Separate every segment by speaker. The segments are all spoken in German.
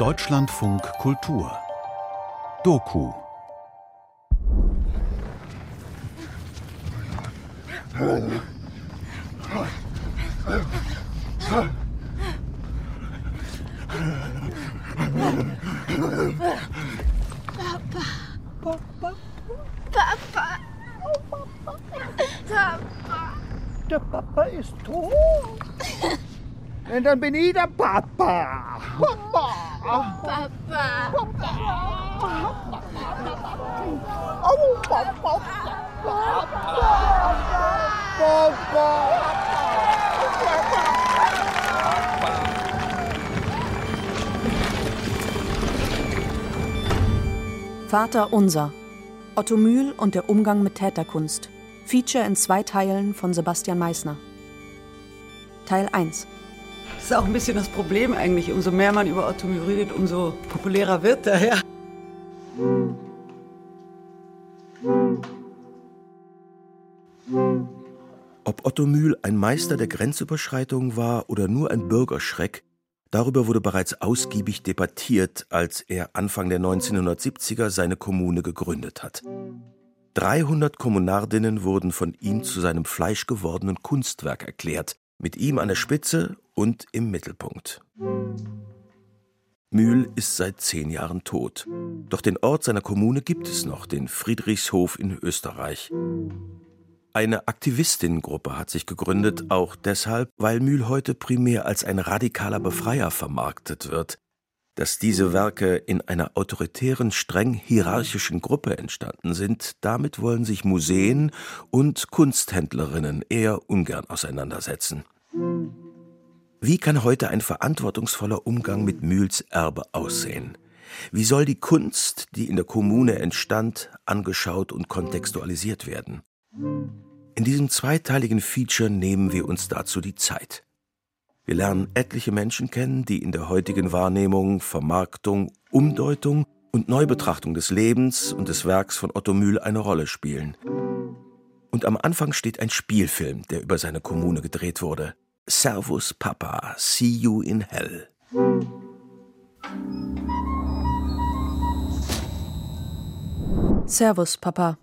Speaker 1: Deutschlandfunk Kultur Doku
Speaker 2: Papa. Papa.
Speaker 3: Der Papa ist tot. Und dann bin ich der Papa. Papa.
Speaker 2: Papa.
Speaker 3: Oh, Papa.
Speaker 4: Vater Unser. Otto Mühl und der Umgang mit Täterkunst. Feature in zwei Teilen von Sebastian Meissner. Teil 1.
Speaker 5: Das ist auch ein bisschen das Problem eigentlich. Umso mehr man über Otto Mühl redet, umso populärer wird er. Ja.
Speaker 6: Ob Otto Mühl ein Meister der Grenzüberschreitung war oder nur ein Bürgerschreck, darüber wurde bereits ausgiebig debattiert, als er Anfang der 1970er seine Kommune gegründet hat. 300 Kommunardinnen wurden von ihm zu seinem fleischgewordenen Kunstwerk erklärt, mit ihm an der Spitze und im Mittelpunkt. Mühl ist seit zehn Jahren tot. Doch den Ort seiner Kommune gibt es noch, den Friedrichshof in Österreich. Eine Aktivistinnengruppe hat sich gegründet, auch deshalb, weil Mühl heute primär als ein radikaler Befreier vermarktet wird. Dass diese Werke in einer autoritären, streng hierarchischen Gruppe entstanden sind, damit wollen sich Museen und Kunsthändlerinnen eher ungern auseinandersetzen. Wie kann heute ein verantwortungsvoller Umgang mit Mühls Erbe aussehen? Wie soll die Kunst, die in der Kommune entstand, angeschaut und kontextualisiert werden? In diesem zweiteiligen Feature nehmen wir uns dazu die Zeit. Wir lernen etliche Menschen kennen, die in der heutigen Wahrnehmung, Vermarktung, Umdeutung und Neubetrachtung des Lebens und des Werks von Otto Mühl eine Rolle spielen. Und am Anfang steht ein Spielfilm, der über seine Kommune gedreht wurde. Servus Papa, see you in hell.
Speaker 4: Servus Papa.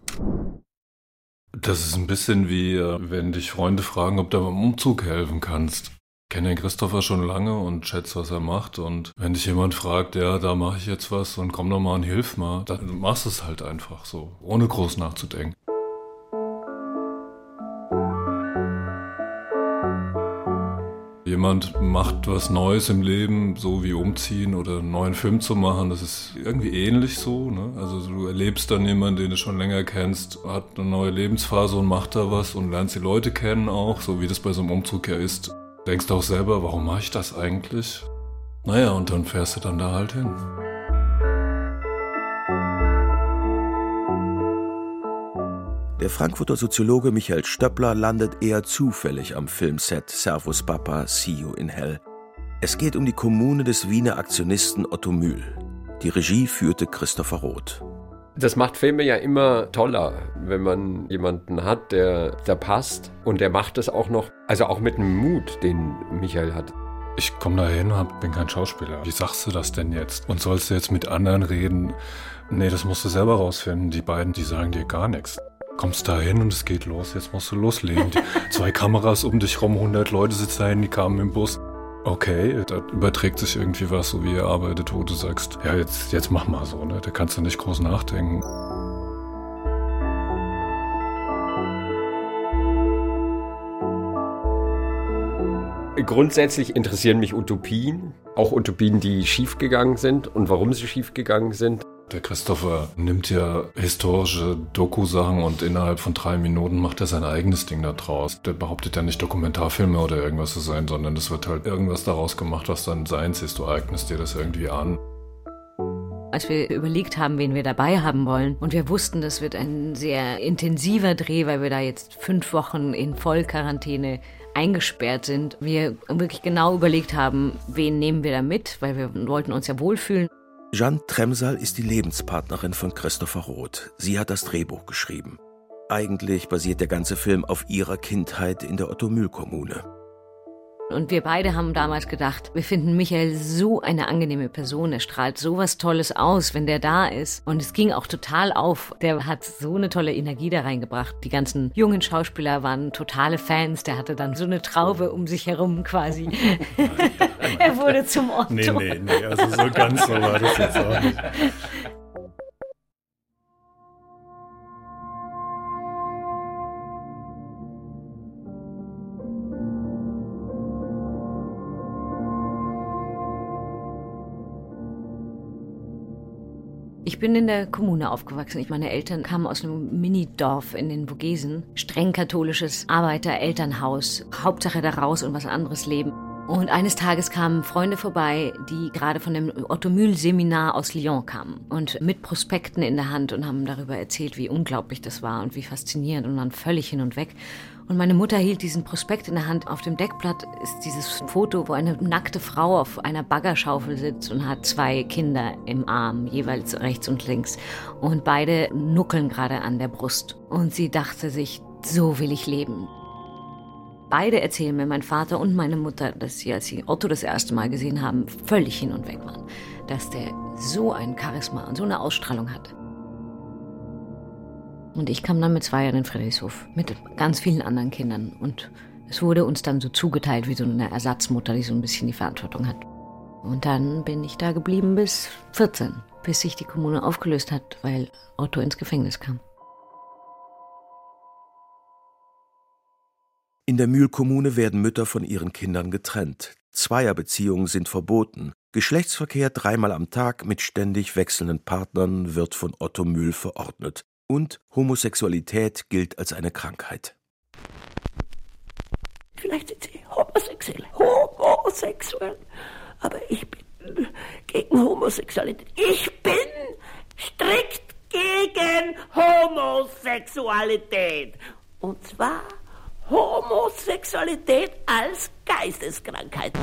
Speaker 7: Das ist ein bisschen wie, äh, wenn dich Freunde fragen, ob du beim Umzug helfen kannst. Kenne den Christopher schon lange und schätze, was er macht. Und wenn dich jemand fragt, ja, da mache ich jetzt was und komm doch mal und hilf mal, dann machst du es halt einfach so, ohne groß nachzudenken. Jemand macht was Neues im Leben, so wie umziehen oder einen neuen Film zu machen, das ist irgendwie ähnlich so. Ne? Also du erlebst dann jemanden, den du schon länger kennst, hat eine neue Lebensphase und macht da was und lernst die Leute kennen auch, so wie das bei so einem Umzug ja ist. Denkst auch selber, warum mache ich das eigentlich? Naja, und dann fährst du dann da halt hin.
Speaker 6: Der Frankfurter Soziologe Michael Stöppler landet eher zufällig am Filmset Servus Papa, See You in Hell. Es geht um die Kommune des Wiener Aktionisten Otto Mühl. Die Regie führte Christopher Roth.
Speaker 8: Das macht Filme ja immer toller, wenn man jemanden hat, der da passt und der macht es auch noch, also auch mit einem Mut, den Michael hat.
Speaker 7: Ich komme da hin und bin kein Schauspieler. Wie sagst du das denn jetzt? Und sollst du jetzt mit anderen reden? Nee, das musst du selber rausfinden. Die beiden, die sagen dir gar nichts. Kommst da hin und es geht los, jetzt musst du loslegen. Die, zwei Kameras um dich rum, 100 Leute sitzen da hin, die kamen im Bus. Okay, da überträgt sich irgendwie was, so wie er arbeitet, wo du sagst, ja, jetzt, jetzt mach mal so, ne? Da kannst du nicht groß nachdenken.
Speaker 8: Grundsätzlich interessieren mich Utopien, auch Utopien, die schiefgegangen sind und warum sie schiefgegangen sind.
Speaker 7: Der Christopher nimmt ja historische Doku-Sachen und innerhalb von drei Minuten macht er sein eigenes Ding da draus. Der behauptet ja nicht Dokumentarfilme oder irgendwas zu sein, sondern es wird halt irgendwas daraus gemacht, was dann seins ist. Du eignest dir das irgendwie an.
Speaker 9: Als wir überlegt haben, wen wir dabei haben wollen und wir wussten, das wird ein sehr intensiver Dreh, weil wir da jetzt fünf Wochen in Vollquarantäne eingesperrt sind, wir wirklich genau überlegt haben, wen nehmen wir da mit, weil wir wollten uns ja wohlfühlen.
Speaker 6: Jeanne Tremsal ist die Lebenspartnerin von Christopher Roth. Sie hat das Drehbuch geschrieben. Eigentlich basiert der ganze Film auf ihrer Kindheit in der Otto-Mühl-Kommune.
Speaker 9: Und wir beide haben damals gedacht, wir finden Michael so eine angenehme Person. Er strahlt so was Tolles aus, wenn der da ist. Und es ging auch total auf. Der hat so eine tolle Energie da reingebracht. Die ganzen jungen Schauspieler waren totale Fans. Der hatte dann so eine Traube um sich herum quasi. er wurde zum Otto.
Speaker 7: Nee, nee, nee, also so ganz so war das jetzt auch nicht.
Speaker 9: Ich bin in der Kommune aufgewachsen. Ich, meine Eltern kamen aus einem Minidorf in den Vogesen. Streng katholisches Arbeiter-Elternhaus. Hauptsache da raus und was anderes leben. Und eines Tages kamen Freunde vorbei, die gerade von dem Otto Mühl Seminar aus Lyon kamen und mit Prospekten in der Hand und haben darüber erzählt, wie unglaublich das war und wie faszinierend und dann völlig hin und weg. Und meine Mutter hielt diesen Prospekt in der Hand. Auf dem Deckblatt ist dieses Foto, wo eine nackte Frau auf einer Baggerschaufel sitzt und hat zwei Kinder im Arm, jeweils rechts und links. Und beide nuckeln gerade an der Brust. Und sie dachte sich, so will ich leben. Beide erzählen mir, mein Vater und meine Mutter, dass sie, als sie Otto das erste Mal gesehen haben, völlig hin und weg waren. Dass der so ein Charisma und so eine Ausstrahlung hatte. Und ich kam dann mit zwei Jahren in Friedrichshof, mit ganz vielen anderen Kindern. Und es wurde uns dann so zugeteilt wie so eine Ersatzmutter, die so ein bisschen die Verantwortung hat. Und dann bin ich da geblieben bis 14, bis sich die Kommune aufgelöst hat, weil Otto ins Gefängnis kam.
Speaker 6: In der Mühlkommune werden Mütter von ihren Kindern getrennt. Zweierbeziehungen sind verboten. Geschlechtsverkehr dreimal am Tag mit ständig wechselnden Partnern wird von Otto Mühl verordnet. Und Homosexualität gilt als eine Krankheit.
Speaker 10: Vielleicht sind Sie homosexuell, homosexuell, aber ich bin gegen Homosexualität. Ich bin strikt gegen Homosexualität. Und zwar Homosexualität als Geisteskrankheit.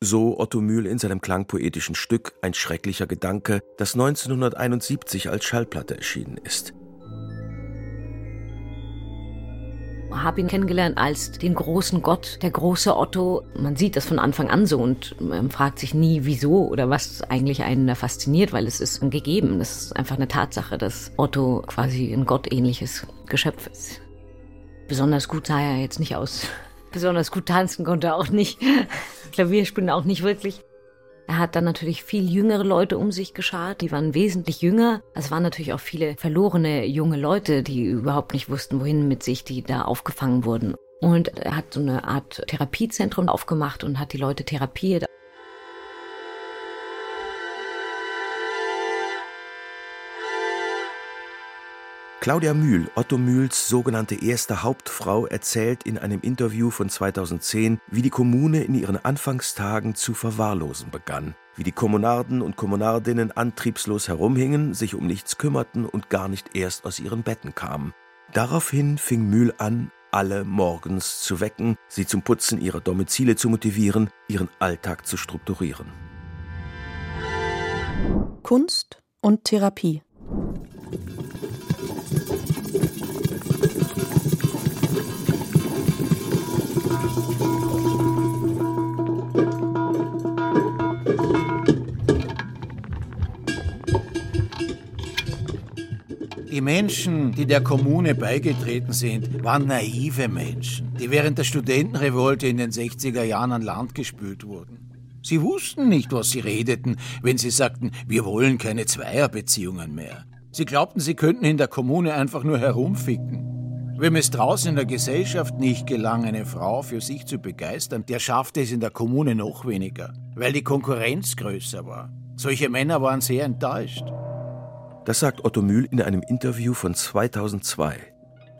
Speaker 6: So Otto Mühl in seinem klangpoetischen Stück Ein schrecklicher Gedanke, das 1971 als Schallplatte erschienen ist.
Speaker 9: habe ihn kennengelernt als den großen Gott, der große Otto. Man sieht das von Anfang an so und man fragt sich nie, wieso oder was eigentlich einen da fasziniert, weil es ist gegeben. Es ist einfach eine Tatsache, dass Otto quasi ein gottähnliches Geschöpf ist. Besonders gut sah er jetzt nicht aus. Besonders gut tanzen konnte er auch nicht. Klavier spielen auch nicht wirklich. Er hat dann natürlich viel jüngere Leute um sich geschart, die waren wesentlich jünger. Es waren natürlich auch viele verlorene junge Leute, die überhaupt nicht wussten, wohin mit sich, die da aufgefangen wurden. Und er hat so eine Art Therapiezentrum aufgemacht und hat die Leute therapiert.
Speaker 6: Claudia Mühl, Otto Mühls sogenannte erste Hauptfrau, erzählt in einem Interview von 2010, wie die Kommune in ihren Anfangstagen zu verwahrlosen begann, wie die Kommunarden und Kommunardinnen antriebslos herumhingen, sich um nichts kümmerten und gar nicht erst aus ihren Betten kamen. Daraufhin fing Mühl an, alle morgens zu wecken, sie zum Putzen ihrer Domizile zu motivieren, ihren Alltag zu strukturieren.
Speaker 4: Kunst und Therapie.
Speaker 3: Die Menschen, die der Kommune beigetreten sind, waren naive Menschen, die während der Studentenrevolte in den 60er Jahren an Land gespült wurden. Sie wussten nicht, was sie redeten, wenn sie sagten, wir wollen keine Zweierbeziehungen mehr. Sie glaubten, sie könnten in der Kommune einfach nur herumficken. Wem es draußen in der Gesellschaft nicht gelang, eine Frau für sich zu begeistern, der schaffte es in der Kommune noch weniger, weil die Konkurrenz größer war. Solche Männer waren sehr enttäuscht.
Speaker 6: Das sagt Otto Mühl in einem Interview von 2002.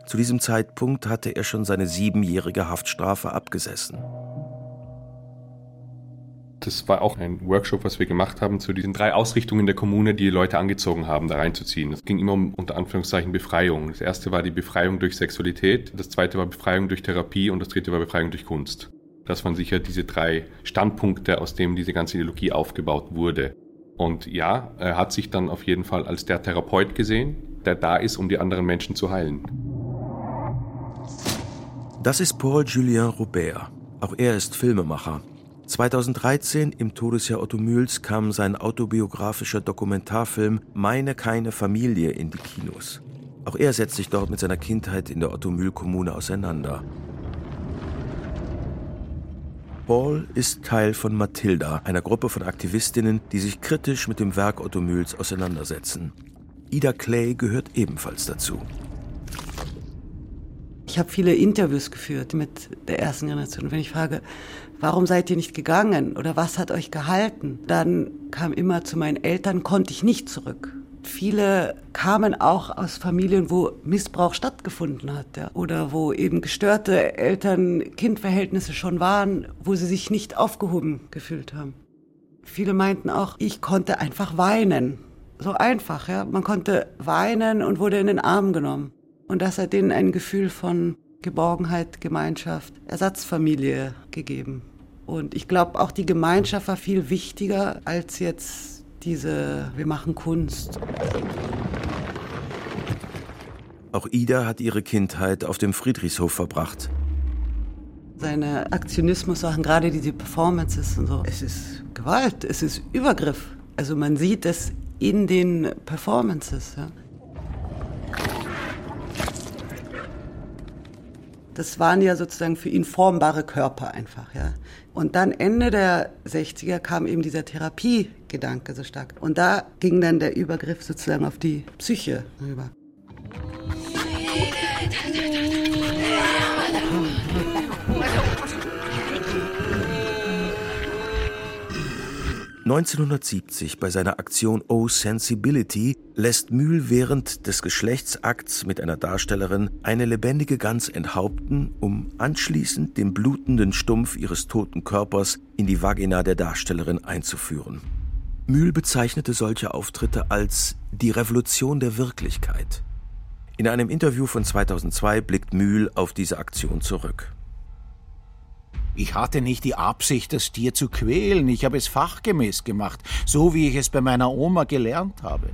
Speaker 6: Zu diesem Zeitpunkt hatte er schon seine siebenjährige Haftstrafe abgesessen.
Speaker 11: Das war auch ein Workshop, was wir gemacht haben zu diesen drei Ausrichtungen der Kommune, die Leute angezogen haben, da reinzuziehen. Es ging immer um unter Anführungszeichen Befreiung. Das erste war die Befreiung durch Sexualität, das zweite war Befreiung durch Therapie und das dritte war Befreiung durch Kunst. Das waren sicher diese drei Standpunkte, aus denen diese ganze Ideologie aufgebaut wurde. Und ja, er hat sich dann auf jeden Fall als der Therapeut gesehen, der da ist, um die anderen Menschen zu heilen.
Speaker 6: Das ist Paul Julien Robert. Auch er ist Filmemacher. 2013, im Todesjahr Otto Mühls, kam sein autobiografischer Dokumentarfilm Meine keine Familie in die Kinos. Auch er setzt sich dort mit seiner Kindheit in der Otto-Mühl-Kommune auseinander. Paul ist Teil von Mathilda, einer Gruppe von Aktivistinnen, die sich kritisch mit dem Werk Otto Mühls auseinandersetzen. Ida Clay gehört ebenfalls dazu.
Speaker 5: Ich habe viele Interviews geführt mit der ersten Generation. Wenn ich frage, warum seid ihr nicht gegangen oder was hat euch gehalten, dann kam immer zu meinen Eltern, konnte ich nicht zurück. Viele kamen auch aus Familien, wo Missbrauch stattgefunden hat ja, oder wo eben gestörte Eltern-Kind-Verhältnisse schon waren, wo sie sich nicht aufgehoben gefühlt haben. Viele meinten auch, ich konnte einfach weinen. So einfach, ja. Man konnte weinen und wurde in den Arm genommen. Und das hat ihnen ein Gefühl von Geborgenheit, Gemeinschaft, Ersatzfamilie gegeben. Und ich glaube, auch die Gemeinschaft war viel wichtiger als jetzt diese, wir machen Kunst.
Speaker 6: Auch Ida hat ihre Kindheit auf dem Friedrichshof verbracht.
Speaker 5: Seine Aktionismus-Sachen, gerade diese Performances und so, es ist Gewalt, es ist Übergriff. Also man sieht es in den Performances. Ja. Das waren ja sozusagen für ihn formbare Körper einfach, ja. Und dann Ende der 60er kam eben dieser Therapiegedanke so stark. Und da ging dann der Übergriff sozusagen auf die Psyche rüber.
Speaker 6: 1970 bei seiner Aktion Oh Sensibility lässt Mühl während des Geschlechtsakts mit einer Darstellerin eine lebendige Gans enthaupten, um anschließend den blutenden Stumpf ihres toten Körpers in die Vagina der Darstellerin einzuführen. Mühl bezeichnete solche Auftritte als die Revolution der Wirklichkeit. In einem Interview von 2002 blickt Mühl auf diese Aktion zurück.
Speaker 3: Ich hatte nicht die Absicht, das Tier zu quälen, ich habe es fachgemäß gemacht, so wie ich es bei meiner Oma gelernt habe.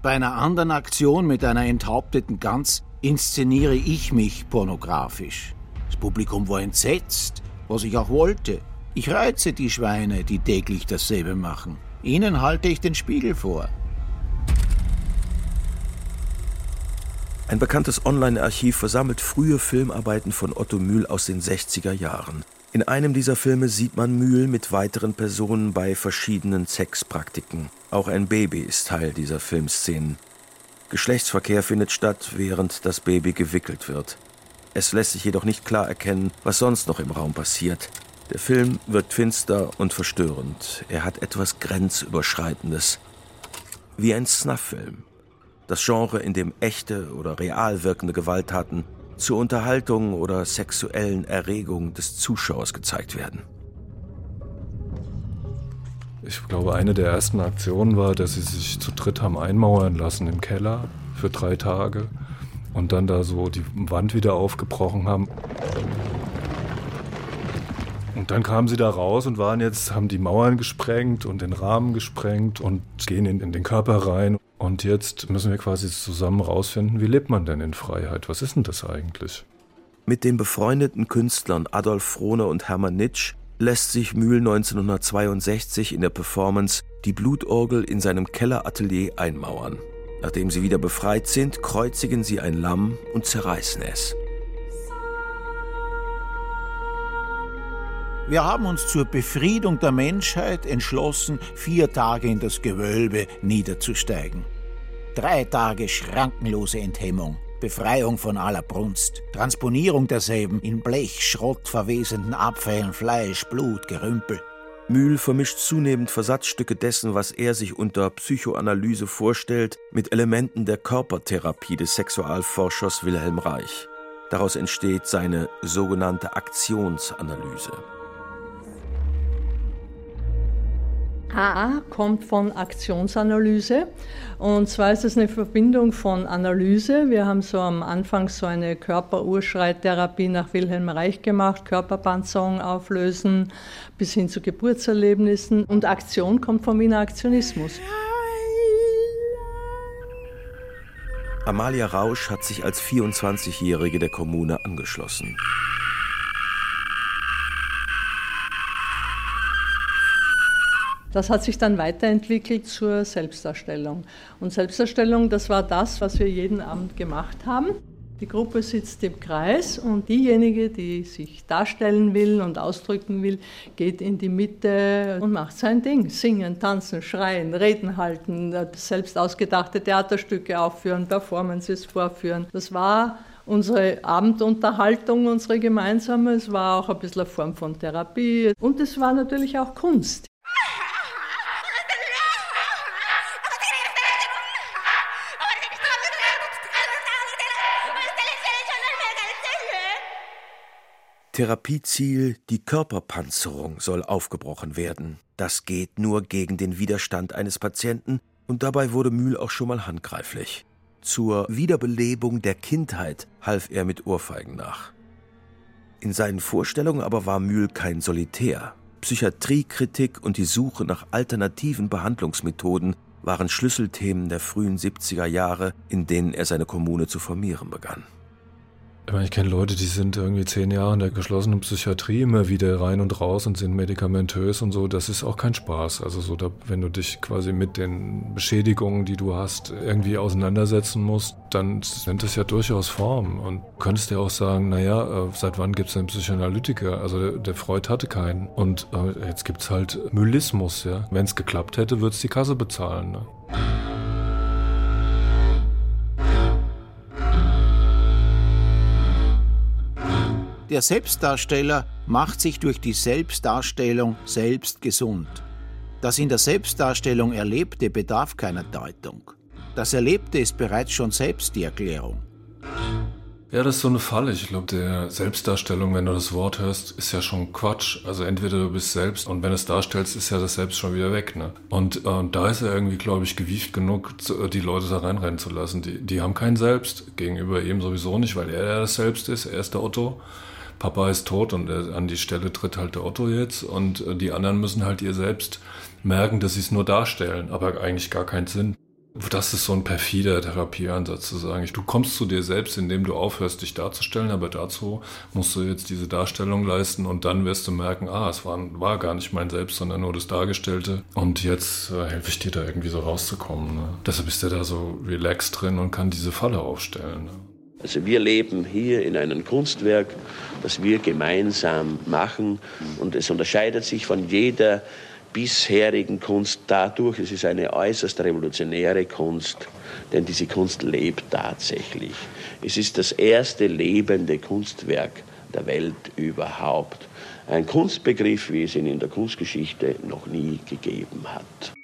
Speaker 3: Bei einer anderen Aktion mit einer enthaupteten Gans inszeniere ich mich pornografisch. Das Publikum war entsetzt, was ich auch wollte. Ich reize die Schweine, die täglich dasselbe machen. Ihnen halte ich den Spiegel vor.
Speaker 6: Ein bekanntes Online-Archiv versammelt frühe Filmarbeiten von Otto Mühl aus den 60er Jahren. In einem dieser Filme sieht man Mühl mit weiteren Personen bei verschiedenen Sexpraktiken. Auch ein Baby ist Teil dieser Filmszenen. Geschlechtsverkehr findet statt, während das Baby gewickelt wird. Es lässt sich jedoch nicht klar erkennen, was sonst noch im Raum passiert. Der Film wirkt finster und verstörend. Er hat etwas Grenzüberschreitendes. Wie ein Snuff-Film. Das Genre, in dem echte oder real wirkende Gewalttaten zur Unterhaltung oder sexuellen Erregung des Zuschauers gezeigt werden.
Speaker 7: Ich glaube, eine der ersten Aktionen war, dass sie sich zu dritt haben einmauern lassen im Keller für drei Tage und dann da so die Wand wieder aufgebrochen haben. Und dann kamen sie da raus und waren jetzt, haben die Mauern gesprengt und den Rahmen gesprengt und gehen in, in den Körper rein. Und jetzt müssen wir quasi zusammen rausfinden, wie lebt man denn in Freiheit? Was ist denn das eigentlich?
Speaker 6: Mit den befreundeten Künstlern Adolf Frohne und Hermann Nitsch lässt sich Mühl 1962 in der Performance Die Blutorgel in seinem Kelleratelier einmauern. Nachdem sie wieder befreit sind, kreuzigen sie ein Lamm und zerreißen es.
Speaker 3: Wir haben uns zur Befriedung der Menschheit entschlossen, vier Tage in das Gewölbe niederzusteigen. Drei Tage schrankenlose Enthemmung, Befreiung von aller Brunst, Transponierung derselben in Blech, Schrott, verwesenden Abfällen, Fleisch, Blut, Gerümpel.
Speaker 6: Mühl vermischt zunehmend Versatzstücke dessen, was er sich unter Psychoanalyse vorstellt, mit Elementen der Körpertherapie des Sexualforschers Wilhelm Reich. Daraus entsteht seine sogenannte Aktionsanalyse.
Speaker 12: AA kommt von Aktionsanalyse. Und zwar ist es eine Verbindung von Analyse. Wir haben so am Anfang so eine Körperurschreittherapie nach Wilhelm Reich gemacht, Körperpanzerung auflösen, bis hin zu Geburtserlebnissen. Und Aktion kommt vom Wiener Aktionismus.
Speaker 6: Amalia Rausch hat sich als 24-Jährige der Kommune angeschlossen.
Speaker 12: Das hat sich dann weiterentwickelt zur Selbstdarstellung. Und Selbstdarstellung, das war das, was wir jeden Abend gemacht haben. Die Gruppe sitzt im Kreis und diejenige, die sich darstellen will und ausdrücken will, geht in die Mitte und macht sein Ding. Singen, tanzen, schreien, Reden halten, selbst ausgedachte Theaterstücke aufführen, Performances vorführen. Das war unsere Abendunterhaltung, unsere gemeinsame. Es war auch ein bisschen eine Form von Therapie und es war natürlich auch Kunst.
Speaker 6: Therapieziel, die Körperpanzerung soll aufgebrochen werden. Das geht nur gegen den Widerstand eines Patienten und dabei wurde Mühl auch schon mal handgreiflich. Zur Wiederbelebung der Kindheit half er mit Ohrfeigen nach. In seinen Vorstellungen aber war Mühl kein Solitär. Psychiatriekritik und die Suche nach alternativen Behandlungsmethoden waren Schlüsselthemen der frühen 70er Jahre, in denen er seine Kommune zu formieren begann.
Speaker 7: Ich meine, ich kenne Leute, die sind irgendwie zehn Jahre in der geschlossenen Psychiatrie immer wieder rein und raus und sind medikamentös und so. Das ist auch kein Spaß. Also so, da, wenn du dich quasi mit den Beschädigungen, die du hast, irgendwie auseinandersetzen musst, dann sind das ja durchaus Formen. Und du könntest ja auch sagen, naja, äh, seit wann gibt es einen Psychoanalytiker? Also der, der, Freud hatte keinen. Und äh, jetzt gibt es halt Müllismus, ja. Wenn es geklappt hätte, würde es die Kasse bezahlen. Ne?
Speaker 3: Der Selbstdarsteller macht sich durch die Selbstdarstellung selbst gesund. Das in der Selbstdarstellung Erlebte bedarf keiner Deutung. Das Erlebte ist bereits schon selbst die Erklärung.
Speaker 7: Ja, das ist so eine Falle. Ich glaube, der Selbstdarstellung, wenn du das Wort hörst, ist ja schon Quatsch. Also entweder du bist selbst und wenn du es darstellst, ist ja das Selbst schon wieder weg. Ne? Und äh, da ist er irgendwie, glaube ich, gewieft genug, zu, die Leute da reinrennen zu lassen. Die, die haben kein Selbst, gegenüber ihm sowieso nicht, weil er der das Selbst ist, er ist der Otto. Papa ist tot und an die Stelle tritt halt der Otto jetzt und äh, die anderen müssen halt ihr selbst merken, dass sie es nur darstellen, aber eigentlich gar keinen Sinn. Das ist so ein perfider Therapieansatz zu sagen, du kommst zu dir selbst, indem du aufhörst, dich darzustellen, aber dazu musst du jetzt diese Darstellung leisten und dann wirst du merken, ah, es war, war gar nicht mein Selbst, sondern nur das Dargestellte und jetzt äh, helfe ich dir da irgendwie so rauszukommen. Ne? Deshalb ist er da so relaxed drin und kann diese Falle aufstellen. Ne?
Speaker 13: Also wir leben hier in einem Kunstwerk, das wir gemeinsam machen und es unterscheidet sich von jeder bisherigen Kunst dadurch, es ist eine äußerst revolutionäre Kunst, denn diese Kunst lebt tatsächlich. Es ist das erste lebende Kunstwerk der Welt überhaupt. Ein Kunstbegriff, wie es ihn in der Kunstgeschichte noch nie gegeben hat.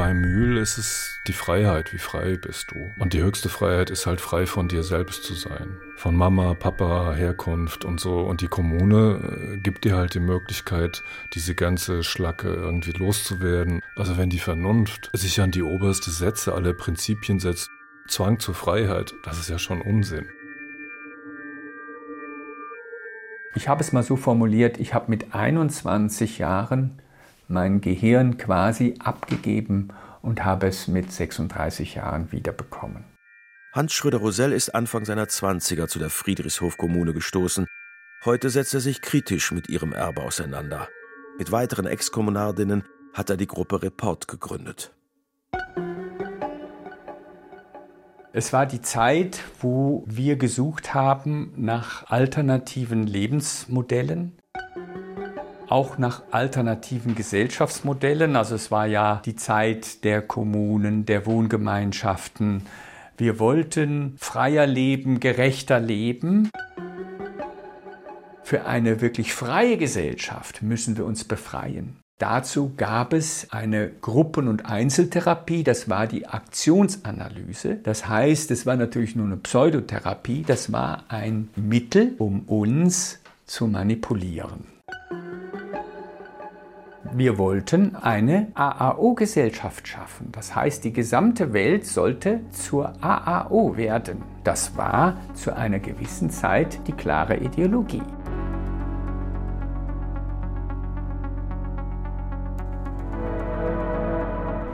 Speaker 7: Bei Mühl ist es die Freiheit, wie frei bist du. Und die höchste Freiheit ist halt frei von dir selbst zu sein. Von Mama, Papa, Herkunft und so. Und die Kommune äh, gibt dir halt die Möglichkeit, diese ganze Schlacke irgendwie loszuwerden. Also wenn die Vernunft sich an die oberste Sätze aller Prinzipien setzt, Zwang zur Freiheit, das ist ja schon Unsinn.
Speaker 14: Ich habe es mal so formuliert, ich habe mit 21 Jahren mein Gehirn quasi abgegeben und habe es mit 36 Jahren wiederbekommen.
Speaker 6: Hans Schröder-Rosell ist Anfang seiner 20er zu der Friedrichshof-Kommune gestoßen. Heute setzt er sich kritisch mit ihrem Erbe auseinander. Mit weiteren Exkommunardinnen hat er die Gruppe Report gegründet.
Speaker 14: Es war die Zeit, wo wir gesucht haben nach alternativen Lebensmodellen, auch nach alternativen Gesellschaftsmodellen. Also es war ja die Zeit der Kommunen, der Wohngemeinschaften. Wir wollten freier leben, gerechter leben. Für eine wirklich freie Gesellschaft müssen wir uns befreien. Dazu gab es eine Gruppen- und Einzeltherapie, das war die Aktionsanalyse. Das heißt, es war natürlich nur eine Pseudotherapie, das war ein Mittel, um uns zu manipulieren. Wir wollten eine AAO-Gesellschaft schaffen. Das heißt, die gesamte Welt sollte zur AAO werden. Das war zu einer gewissen Zeit die klare Ideologie.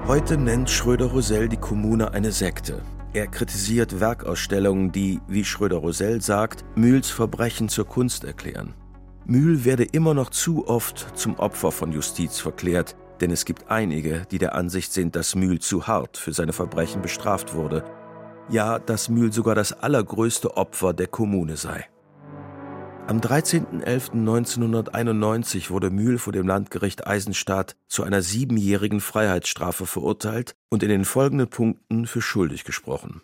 Speaker 6: Heute nennt Schröder-Rosell die Kommune eine Sekte. Er kritisiert Werkausstellungen, die, wie Schröder-Rosell sagt, Mühls Verbrechen zur Kunst erklären. Mühl werde immer noch zu oft zum Opfer von Justiz verklärt, denn es gibt einige, die der Ansicht sind, dass Mühl zu hart für seine Verbrechen bestraft wurde. Ja, dass Mühl sogar das allergrößte Opfer der Kommune sei. Am 13.11.1991 wurde Mühl vor dem Landgericht Eisenstadt zu einer siebenjährigen Freiheitsstrafe verurteilt und in den folgenden Punkten für schuldig gesprochen.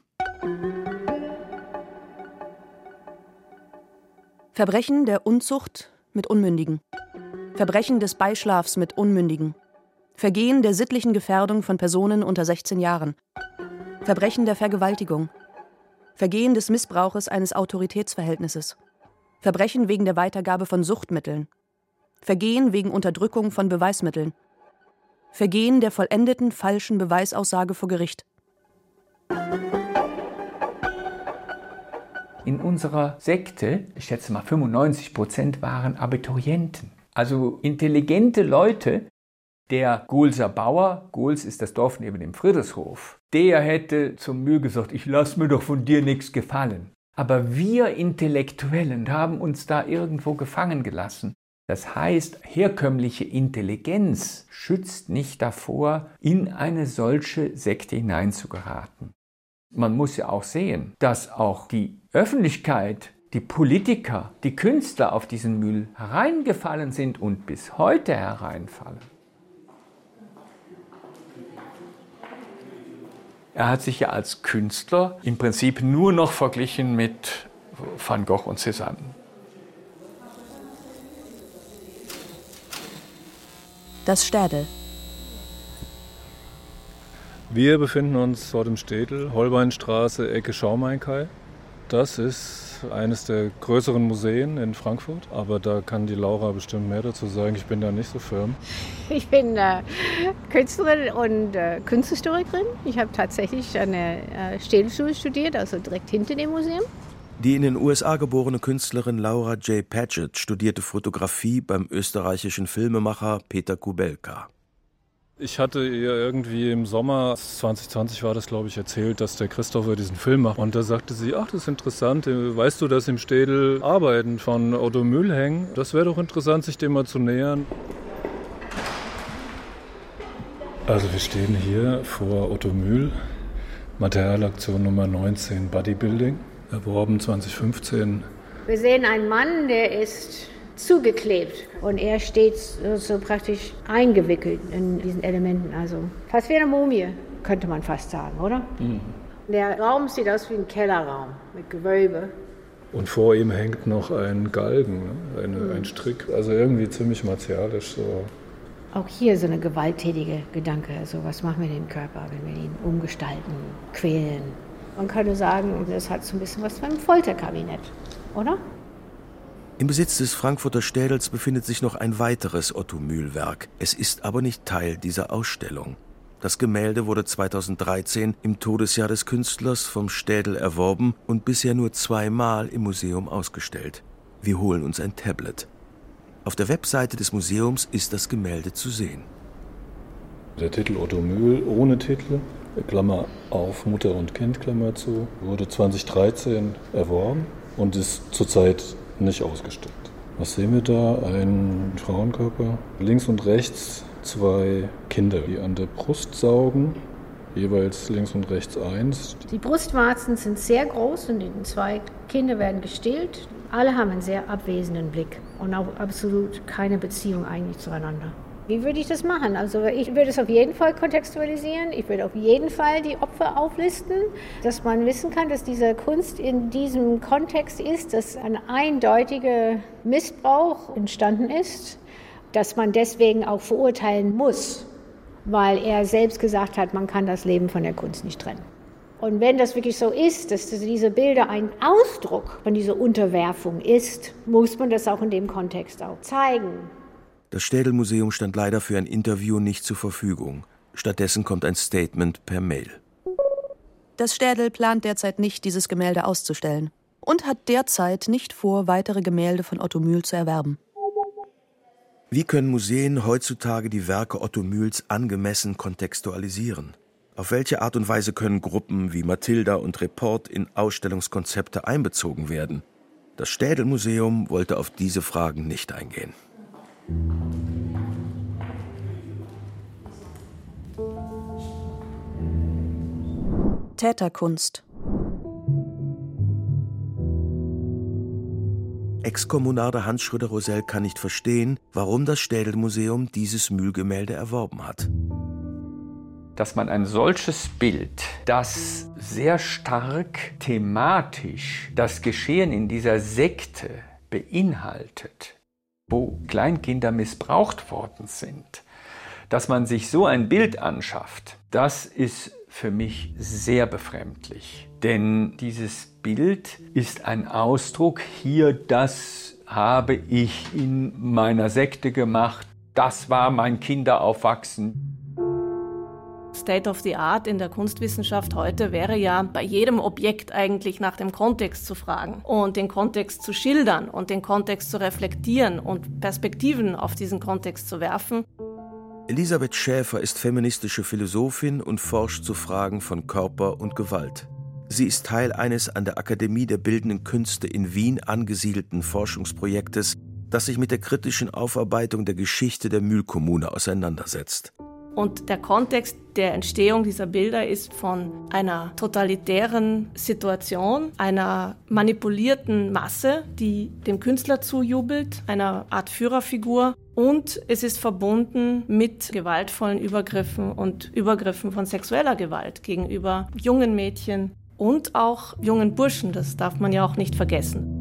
Speaker 4: Verbrechen der Unzucht mit Unmündigen. Verbrechen des Beischlafs mit Unmündigen. Vergehen der sittlichen Gefährdung von Personen unter 16 Jahren. Verbrechen der Vergewaltigung. Vergehen des Missbrauches eines Autoritätsverhältnisses. Verbrechen wegen der Weitergabe von Suchtmitteln. Vergehen wegen Unterdrückung von Beweismitteln. Vergehen der vollendeten falschen Beweisaussage vor Gericht.
Speaker 14: In unserer Sekte, ich schätze mal 95 Prozent waren Abiturienten. Also intelligente Leute. Der Gulser Bauer, Guls ist das Dorf neben dem Friedrichshof, der hätte zum Mühe gesagt, ich lass mir doch von dir nichts gefallen. Aber wir Intellektuellen haben uns da irgendwo gefangen gelassen. Das heißt, herkömmliche Intelligenz schützt nicht davor, in eine solche Sekte hineinzugeraten. Man muss ja auch sehen, dass auch die Öffentlichkeit, die Politiker, die Künstler auf diesen Müll hereingefallen sind und bis heute hereinfallen. Er hat sich ja als Künstler im Prinzip nur noch verglichen mit Van Gogh und Cézanne.
Speaker 4: Das Städel.
Speaker 7: Wir befinden uns vor dem Städel, Holbeinstraße, Ecke Schaumeinkai. Das ist eines der größeren Museen in Frankfurt, aber da kann die Laura bestimmt mehr dazu sagen. Ich bin da nicht so firm.
Speaker 2: Ich bin äh, Künstlerin und äh, Kunsthistorikerin. Ich habe tatsächlich an der äh, Städelschule studiert, also direkt hinter dem Museum.
Speaker 6: Die in den USA geborene Künstlerin Laura J. Patchett studierte Fotografie beim österreichischen Filmemacher Peter Kubelka.
Speaker 7: Ich hatte ihr irgendwie im Sommer 2020 war das, glaube ich, erzählt, dass der Christopher diesen Film macht. Und da sagte sie, ach, das ist interessant. Weißt du, dass im Städel Arbeiten von Otto Müll hängen? Das wäre doch interessant, sich dem mal zu nähern. Also wir stehen hier vor Otto Mühl, Materialaktion Nummer 19 Bodybuilding, erworben 2015.
Speaker 2: Wir sehen einen Mann, der ist zugeklebt und er steht so, so, praktisch eingewickelt in diesen Elementen. Also fast wie eine Mumie, könnte man fast sagen, oder? Mhm. Der Raum sieht aus wie ein Kellerraum mit Gewölbe.
Speaker 7: Und vor ihm hängt noch ein Galgen, ne? Eine, mhm. ein Strick, also irgendwie ziemlich martialisch so.
Speaker 2: Auch hier so eine gewalttätige Gedanke, also was machen wir mit dem Körper, wenn wir ihn umgestalten, quälen. Man könnte sagen, das hat so ein bisschen was von einem Folterkabinett, oder?
Speaker 6: Im Besitz des Frankfurter Städels befindet sich noch ein weiteres Otto-Mühl-Werk. Es ist aber nicht Teil dieser Ausstellung. Das Gemälde wurde 2013 im Todesjahr des Künstlers vom Städel erworben und bisher nur zweimal im Museum ausgestellt. Wir holen uns ein Tablet. Auf der Webseite des Museums ist das Gemälde zu sehen.
Speaker 7: Der Titel Otto Mühl ohne Titel, Klammer auf Mutter und Kind, Klammer zu, wurde 2013 erworben und ist zurzeit nicht ausgestellt. Was sehen wir da? Ein Frauenkörper. Links und rechts zwei Kinder, die an der Brust saugen. Jeweils links und rechts eins.
Speaker 2: Die Brustwarzen sind sehr groß und die zwei Kinder werden gestillt. Alle haben einen sehr abwesenden Blick und auch absolut keine Beziehung eigentlich zueinander. Wie würde ich das machen? Also ich würde es auf jeden Fall kontextualisieren. Ich würde auf jeden Fall die Opfer auflisten, dass man wissen kann, dass diese Kunst in diesem Kontext ist, dass ein eindeutiger Missbrauch entstanden ist, dass man deswegen auch verurteilen muss, weil er selbst gesagt hat, man kann das Leben von der Kunst nicht trennen. Und wenn das wirklich so ist, dass diese Bilder ein Ausdruck von dieser Unterwerfung ist, muss man das auch in dem Kontext auch zeigen.
Speaker 6: Das Städelmuseum stand leider für ein Interview nicht zur Verfügung. Stattdessen kommt ein Statement per Mail.
Speaker 4: Das Städel plant derzeit nicht, dieses Gemälde auszustellen und hat derzeit nicht vor, weitere Gemälde von Otto Mühl zu erwerben.
Speaker 6: Wie können Museen heutzutage die Werke Otto Mühls angemessen kontextualisieren? Auf welche Art und Weise können Gruppen wie Mathilda und Report in Ausstellungskonzepte einbezogen werden? Das Städelmuseum wollte auf diese Fragen nicht eingehen.
Speaker 4: Täterkunst.
Speaker 6: Exkommunarder Hans Schröder-Rosell kann nicht verstehen, warum das Städelmuseum dieses Mühlgemälde erworben hat.
Speaker 14: Dass man ein solches Bild, das sehr stark thematisch das Geschehen in dieser Sekte beinhaltet, wo Kleinkinder missbraucht worden sind, dass man sich so ein Bild anschafft, das ist für mich sehr befremdlich. Denn dieses Bild ist ein Ausdruck, hier das habe ich in meiner Sekte gemacht, das war mein Kinderaufwachsen.
Speaker 15: State of the Art in der Kunstwissenschaft heute wäre ja bei jedem Objekt eigentlich nach dem Kontext zu fragen und den Kontext zu schildern und den Kontext zu reflektieren und Perspektiven auf diesen Kontext zu werfen.
Speaker 6: Elisabeth Schäfer ist feministische Philosophin und forscht zu Fragen von Körper und Gewalt. Sie ist Teil eines an der Akademie der Bildenden Künste in Wien angesiedelten Forschungsprojektes, das sich mit der kritischen Aufarbeitung der Geschichte der Mühlkommune auseinandersetzt.
Speaker 15: Und der Kontext der Entstehung dieser Bilder ist von einer totalitären Situation, einer manipulierten Masse, die dem Künstler zujubelt, einer Art Führerfigur. Und es ist verbunden mit gewaltvollen Übergriffen und Übergriffen von sexueller Gewalt gegenüber jungen Mädchen und auch jungen Burschen. Das darf man ja auch nicht vergessen.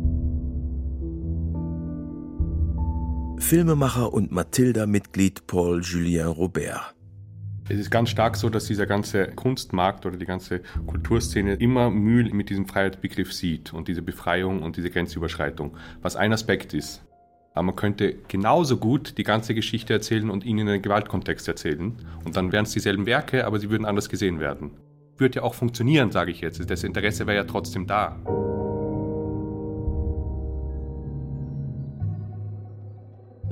Speaker 6: Filmemacher und Mathilda-Mitglied Paul Julien Robert.
Speaker 11: Es ist ganz stark so, dass dieser ganze Kunstmarkt oder die ganze Kulturszene immer Mühl mit diesem Freiheitsbegriff sieht und diese Befreiung und diese Grenzüberschreitung, was ein Aspekt ist. Aber man könnte genauso gut die ganze Geschichte erzählen und ihnen einen Gewaltkontext erzählen. Und dann wären es dieselben Werke, aber sie würden anders gesehen werden. Würde ja auch funktionieren, sage ich jetzt. Das Interesse wäre ja trotzdem da.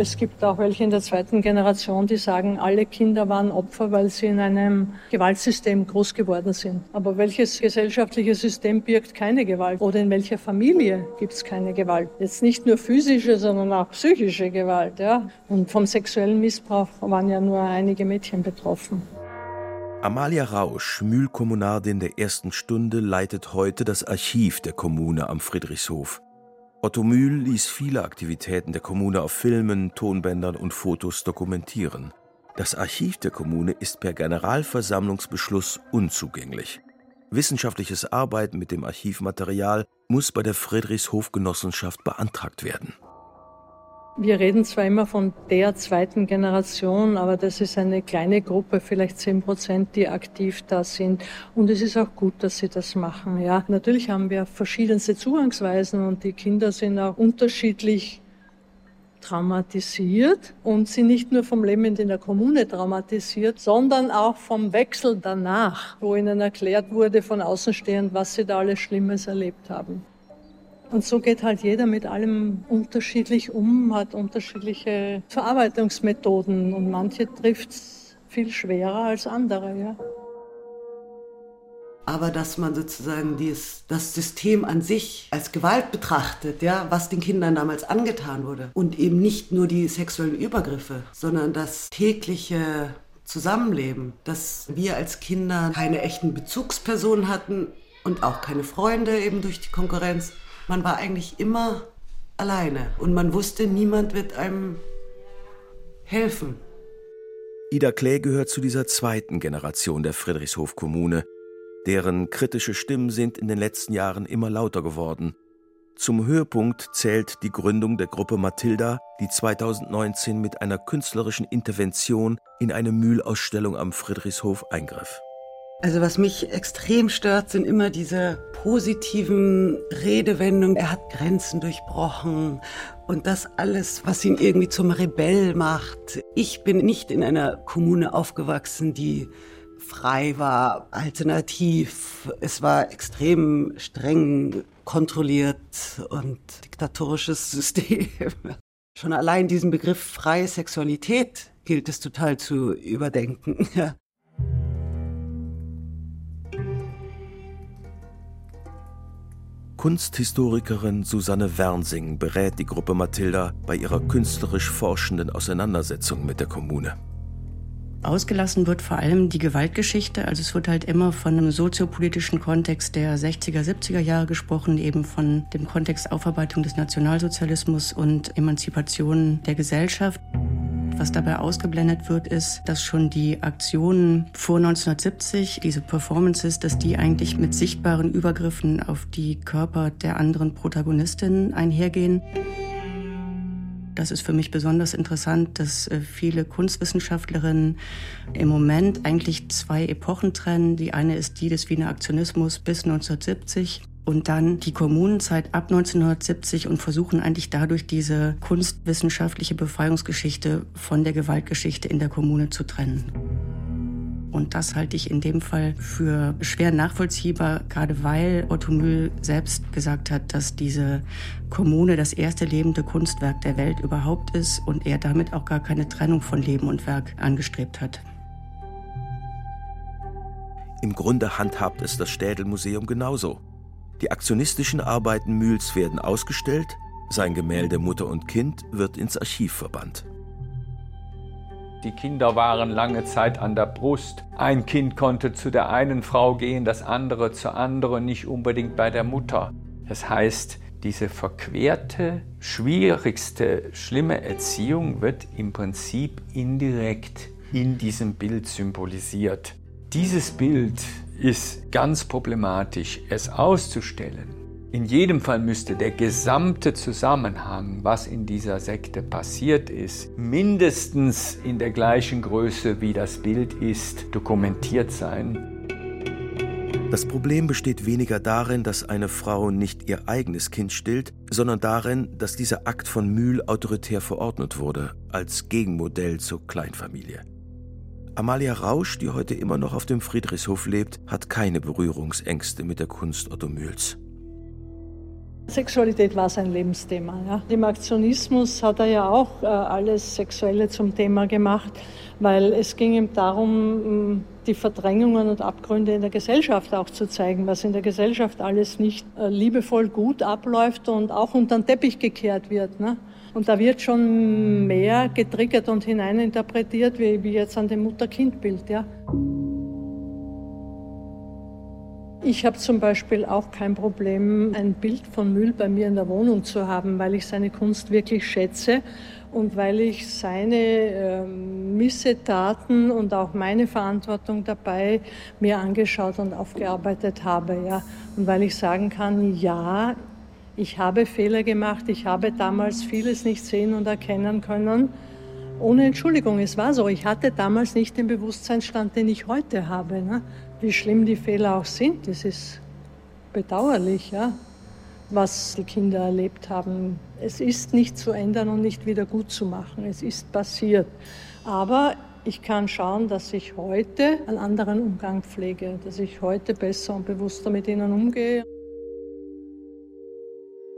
Speaker 12: Es gibt auch welche in der zweiten Generation, die sagen, alle Kinder waren Opfer, weil sie in einem Gewaltsystem groß geworden sind. Aber welches gesellschaftliche System birgt keine Gewalt? Oder in welcher Familie gibt es keine Gewalt? Jetzt nicht nur physische, sondern auch psychische Gewalt. Ja? Und vom sexuellen Missbrauch waren ja nur einige Mädchen betroffen.
Speaker 6: Amalia Rausch, Mühlkommunardin der ersten Stunde, leitet heute das Archiv der Kommune am Friedrichshof. Otto Mühl ließ viele Aktivitäten der Kommune auf Filmen, Tonbändern und Fotos dokumentieren. Das Archiv der Kommune ist per Generalversammlungsbeschluss unzugänglich. Wissenschaftliches Arbeiten mit dem Archivmaterial muss bei der Friedrichshofgenossenschaft beantragt werden.
Speaker 12: Wir reden zwar immer von der zweiten Generation, aber das ist eine kleine Gruppe, vielleicht zehn Prozent, die aktiv da sind. Und es ist auch gut, dass sie das machen. Ja, natürlich haben wir verschiedenste Zugangsweisen und die Kinder sind auch unterschiedlich traumatisiert und sind nicht nur vom Leben in der Kommune traumatisiert, sondern auch vom Wechsel danach, wo ihnen erklärt wurde von Außenstehend, was sie da alles Schlimmes erlebt haben. Und so geht halt jeder mit allem unterschiedlich um, hat unterschiedliche Verarbeitungsmethoden und manche trifft es viel schwerer als andere. Ja.
Speaker 5: Aber dass man sozusagen dies, das System an sich als Gewalt betrachtet, ja, was den Kindern damals angetan wurde. Und eben nicht nur die sexuellen Übergriffe, sondern das tägliche Zusammenleben, dass wir als Kinder keine echten Bezugspersonen hatten und auch keine Freunde eben durch die Konkurrenz man war eigentlich immer alleine und man wusste, niemand wird einem helfen.
Speaker 6: Ida Klee gehört zu dieser zweiten Generation der Friedrichshof-Kommune. Deren kritische Stimmen sind in den letzten Jahren immer lauter geworden. Zum Höhepunkt zählt die Gründung der Gruppe Mathilda, die 2019 mit einer künstlerischen Intervention in eine Mühlausstellung am Friedrichshof eingriff.
Speaker 5: Also was mich extrem stört, sind immer diese positiven Redewendungen. Er hat Grenzen durchbrochen und das alles, was ihn irgendwie zum Rebell macht. Ich bin nicht in einer Kommune aufgewachsen, die frei war, alternativ. Es war extrem streng kontrolliert und diktatorisches System. Schon allein diesen Begriff freie Sexualität gilt es total zu überdenken.
Speaker 6: Kunsthistorikerin Susanne Wernsing berät die Gruppe Mathilda bei ihrer künstlerisch forschenden Auseinandersetzung mit der Kommune.
Speaker 16: Ausgelassen wird vor allem die Gewaltgeschichte. Also es wird halt immer von einem soziopolitischen Kontext der 60er, 70er Jahre gesprochen, eben von dem Kontext Aufarbeitung des Nationalsozialismus und Emanzipation der Gesellschaft. Was dabei ausgeblendet wird, ist, dass schon die Aktionen vor 1970, diese Performances, dass die eigentlich mit sichtbaren Übergriffen auf die Körper der anderen Protagonistinnen einhergehen. Das ist für mich besonders interessant, dass äh, viele Kunstwissenschaftlerinnen im Moment eigentlich zwei Epochen trennen. Die eine ist die des Wiener Aktionismus bis 1970 und dann die Kommunenzeit ab 1970 und versuchen eigentlich dadurch diese kunstwissenschaftliche Befreiungsgeschichte von der Gewaltgeschichte in der Kommune zu trennen. Und das halte ich in dem Fall für schwer nachvollziehbar, gerade weil Otto Mühl selbst gesagt hat, dass diese Kommune das erste lebende Kunstwerk der Welt überhaupt ist und er damit auch gar keine Trennung von Leben und Werk angestrebt hat.
Speaker 6: Im Grunde handhabt es das Städel-Museum genauso. Die aktionistischen Arbeiten Mühls werden ausgestellt, sein Gemälde Mutter und Kind wird ins Archiv verbannt.
Speaker 14: Die Kinder waren lange Zeit an der Brust. Ein Kind konnte zu der einen Frau gehen, das andere zur anderen, nicht unbedingt bei der Mutter. Das heißt, diese verquerte, schwierigste, schlimme Erziehung wird im Prinzip indirekt in diesem Bild symbolisiert. Dieses Bild ist ganz problematisch, es auszustellen. In jedem Fall müsste der gesamte Zusammenhang, was in dieser Sekte passiert ist, mindestens in der gleichen Größe wie das Bild ist, dokumentiert sein.
Speaker 6: Das Problem besteht weniger darin, dass eine Frau nicht ihr eigenes Kind stillt, sondern darin, dass dieser Akt von Mühl autoritär verordnet wurde, als Gegenmodell zur Kleinfamilie. Amalia Rausch, die heute immer noch auf dem Friedrichshof lebt, hat keine Berührungsängste mit der Kunst Otto Mühls.
Speaker 12: Sexualität war sein Lebensthema. Ja. Im Aktionismus hat er ja auch äh, alles Sexuelle zum Thema gemacht, weil es ging ihm darum, die Verdrängungen und Abgründe in der Gesellschaft auch zu zeigen, was in der Gesellschaft alles nicht äh, liebevoll gut abläuft und auch unter den Teppich gekehrt wird. Ne. Und da wird schon mehr getriggert und hineininterpretiert, wie, wie jetzt an dem Mutter-Kind-Bild. Ja. Ich habe zum Beispiel auch kein Problem, ein Bild von Müll bei mir in der Wohnung zu haben, weil ich seine Kunst wirklich schätze und weil ich seine äh, Missetaten und auch meine Verantwortung dabei mir angeschaut und aufgearbeitet habe. Ja. Und weil ich sagen kann, ja, ich habe Fehler gemacht, ich habe damals vieles nicht sehen und erkennen können. Ohne Entschuldigung, es war so. Ich hatte damals nicht den Bewusstseinsstand, den ich heute habe. Ne? Wie schlimm die Fehler auch sind. Das ist bedauerlich, ja, was die Kinder erlebt haben. Es ist nicht zu ändern und nicht wieder gut zu machen. Es ist passiert. Aber ich kann schauen, dass ich heute einen anderen Umgang pflege, dass ich heute besser und bewusster mit ihnen umgehe.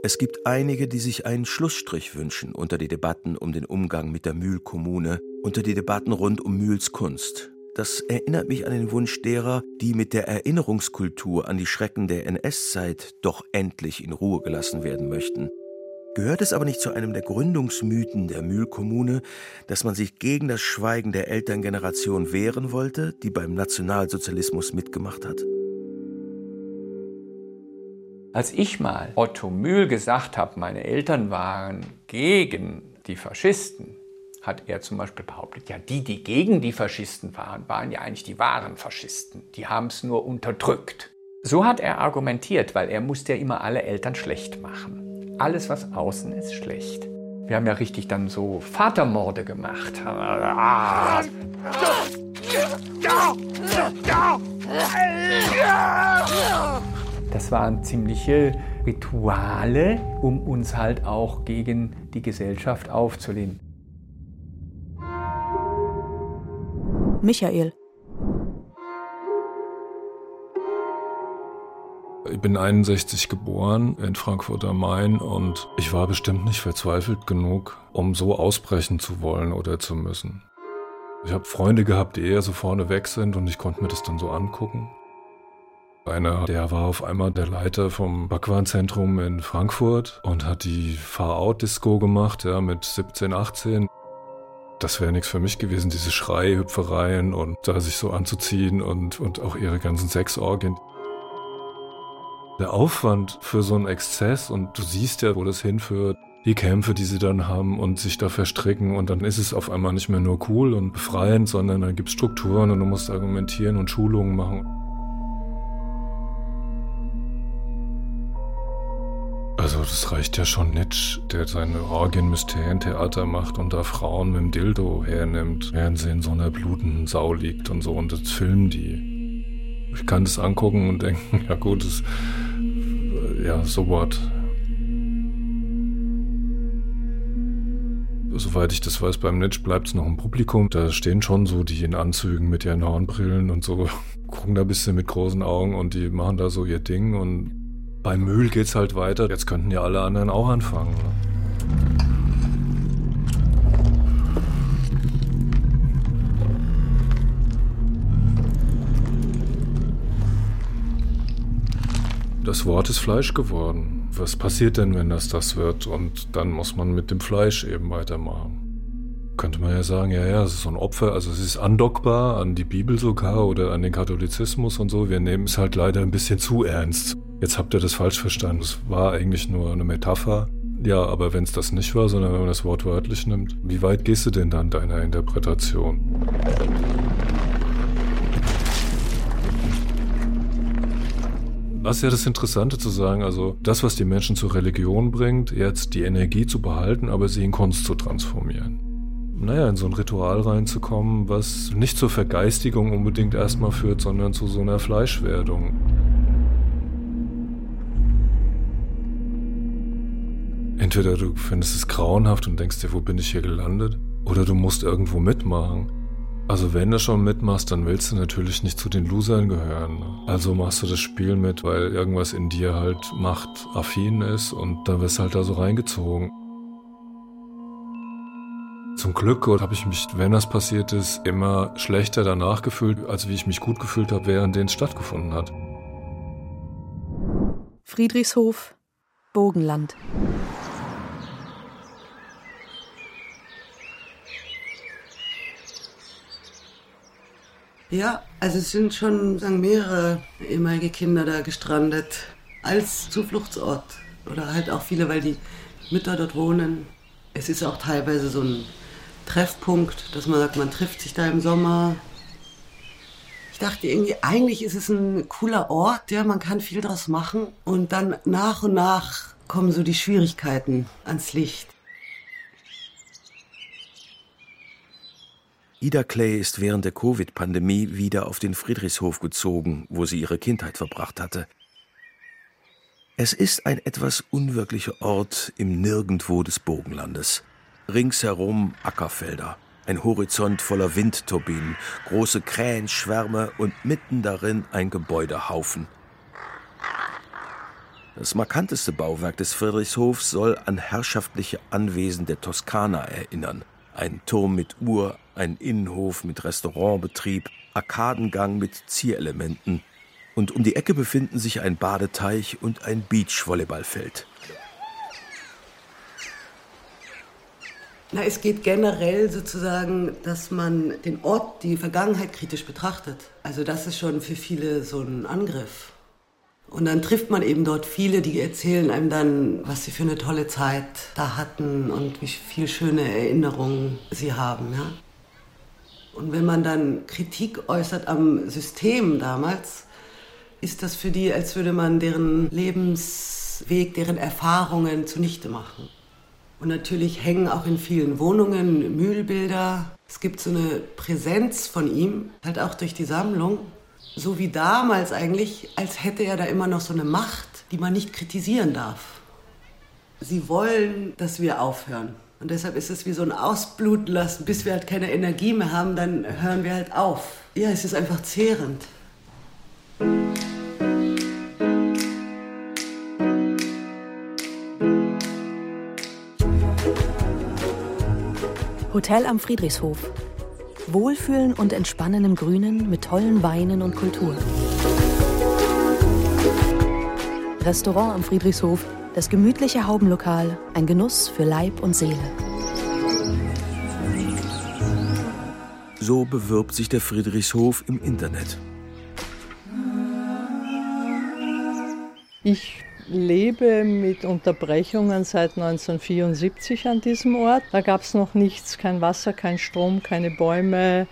Speaker 6: Es gibt einige, die sich einen Schlussstrich wünschen unter die Debatten um den Umgang mit der Mühlkommune, unter die Debatten rund um Mühls Kunst. Das erinnert mich an den Wunsch derer, die mit der Erinnerungskultur an die Schrecken der NS-Zeit doch endlich in Ruhe gelassen werden möchten. Gehört es aber nicht zu einem der Gründungsmythen der Mühlkommune, dass man sich gegen das Schweigen der Elterngeneration wehren wollte, die beim Nationalsozialismus mitgemacht hat?
Speaker 14: Als ich mal Otto Mühl gesagt habe, meine Eltern waren gegen die Faschisten, hat er zum Beispiel behauptet, ja, die, die gegen die Faschisten waren, waren ja eigentlich die wahren Faschisten. Die haben es nur unterdrückt. So hat er argumentiert, weil er musste ja immer alle Eltern schlecht machen. Alles, was außen ist, schlecht. Wir haben ja richtig dann so Vatermorde gemacht. Das waren ziemliche Rituale, um uns halt auch gegen die Gesellschaft aufzulehnen.
Speaker 4: Michael.
Speaker 7: Ich bin 61 geboren in Frankfurt am Main und ich war bestimmt nicht verzweifelt genug, um so ausbrechen zu wollen oder zu müssen. Ich habe Freunde gehabt, die eher so vorne weg sind und ich konnte mir das dann so angucken. Einer, der war auf einmal der Leiter vom Backwarenzentrum in Frankfurt und hat die Far-Out-Disco gemacht, ja, mit 17, 18. Das wäre nichts für mich gewesen, diese Schreihüpfereien und da sich so anzuziehen und, und auch ihre ganzen Sexorgien. Der Aufwand für so einen Exzess und du siehst ja, wo das hinführt, die Kämpfe, die sie dann haben und sich da verstricken und dann ist es auf einmal nicht mehr nur cool und befreiend, sondern dann gibt es Strukturen und du musst argumentieren und Schulungen machen. Also das reicht ja schon nicht, der seine Orgien-Mysterien-Theater macht und da Frauen mit dem Dildo hernimmt, während sie in so einer blutenden Sau liegt und so und das filmen die. Ich kann das angucken und denken, ja gut, das, ja, so what. Soweit ich das weiß, beim Nitsch bleibt es noch im Publikum. Da stehen schon so die in Anzügen mit ihren Hornbrillen und so, gucken da ein bisschen mit großen Augen und die machen da so ihr Ding und beim Müll geht's halt weiter. Jetzt könnten ja alle anderen auch anfangen. Ne? Das Wort ist Fleisch geworden. Was passiert denn, wenn das das wird? Und dann muss man mit dem Fleisch eben weitermachen könnte man ja sagen, ja, ja, es ist so ein Opfer, also es ist andockbar an die Bibel sogar oder an den Katholizismus und so. Wir nehmen es halt leider ein bisschen zu ernst. Jetzt habt ihr das falsch verstanden. Es war eigentlich nur eine Metapher. Ja, aber wenn es das nicht war, sondern wenn man das Wort wörtlich nimmt, wie weit gehst du denn dann deiner Interpretation? Das ist ja das Interessante zu sagen, also das, was die Menschen zur Religion bringt, jetzt die Energie zu behalten, aber sie in Kunst zu transformieren naja, in so ein Ritual reinzukommen, was nicht zur Vergeistigung unbedingt erstmal führt, sondern zu so einer Fleischwerdung. Entweder du findest es grauenhaft und denkst dir, wo bin ich hier gelandet? Oder du musst irgendwo mitmachen. Also wenn du schon mitmachst, dann willst du natürlich nicht zu den Losern gehören. Ne? Also machst du das Spiel mit, weil irgendwas in dir halt machtaffin ist und dann wirst du halt da so reingezogen. Zum Glück habe ich mich, wenn das passiert ist, immer schlechter danach gefühlt, als wie ich mich gut gefühlt habe, während es stattgefunden hat.
Speaker 4: Friedrichshof, Bogenland.
Speaker 5: Ja, also es sind schon sagen, mehrere ehemalige Kinder da gestrandet als Zufluchtsort. Oder halt auch viele, weil die Mütter dort wohnen. Es ist auch teilweise so ein Treffpunkt, dass man sagt, man trifft sich da im Sommer. Ich dachte irgendwie, eigentlich ist es ein cooler Ort, ja, man kann viel draus machen. Und dann nach und nach kommen so die Schwierigkeiten ans Licht.
Speaker 6: Ida Clay ist während der Covid-Pandemie wieder auf den Friedrichshof gezogen, wo sie ihre Kindheit verbracht hatte. Es ist ein etwas unwirklicher Ort im Nirgendwo des Bogenlandes. Ringsherum Ackerfelder, ein Horizont voller Windturbinen, große Krähenschwärme und mitten darin ein Gebäudehaufen. Das markanteste Bauwerk des Friedrichshofs soll an herrschaftliche Anwesen der Toskana erinnern. Ein Turm mit Uhr, ein Innenhof mit Restaurantbetrieb, Arkadengang mit Zierelementen. Und um die Ecke befinden sich ein Badeteich und ein Beachvolleyballfeld.
Speaker 5: Na, es geht generell sozusagen, dass man den Ort, die Vergangenheit kritisch betrachtet. Also das ist schon für viele so ein Angriff. Und dann trifft man eben dort viele, die erzählen einem dann, was sie für eine tolle Zeit da hatten und wie viel schöne Erinnerungen sie haben. Ja? Und wenn man dann Kritik äußert am System damals, ist das für die, als würde man deren Lebensweg, deren Erfahrungen zunichte machen. Und natürlich hängen auch in vielen Wohnungen Mühlbilder. Es gibt so eine Präsenz von ihm, halt auch durch die Sammlung. So wie damals eigentlich, als hätte er da immer noch so eine Macht, die man nicht kritisieren darf. Sie wollen, dass wir aufhören. Und deshalb ist es wie so ein Ausbluten lassen, bis wir halt keine Energie mehr haben, dann hören wir halt auf. Ja, es ist einfach zehrend.
Speaker 4: Hotel am Friedrichshof. Wohlfühlen und entspannen im Grünen mit tollen Weinen und Kultur. Restaurant am Friedrichshof, das gemütliche Haubenlokal, ein Genuss für Leib und Seele.
Speaker 6: So bewirbt sich der Friedrichshof im Internet.
Speaker 12: Ich lebe mit Unterbrechungen seit 1974 an diesem Ort. Da gab es noch nichts, kein Wasser, kein Strom, keine Bäume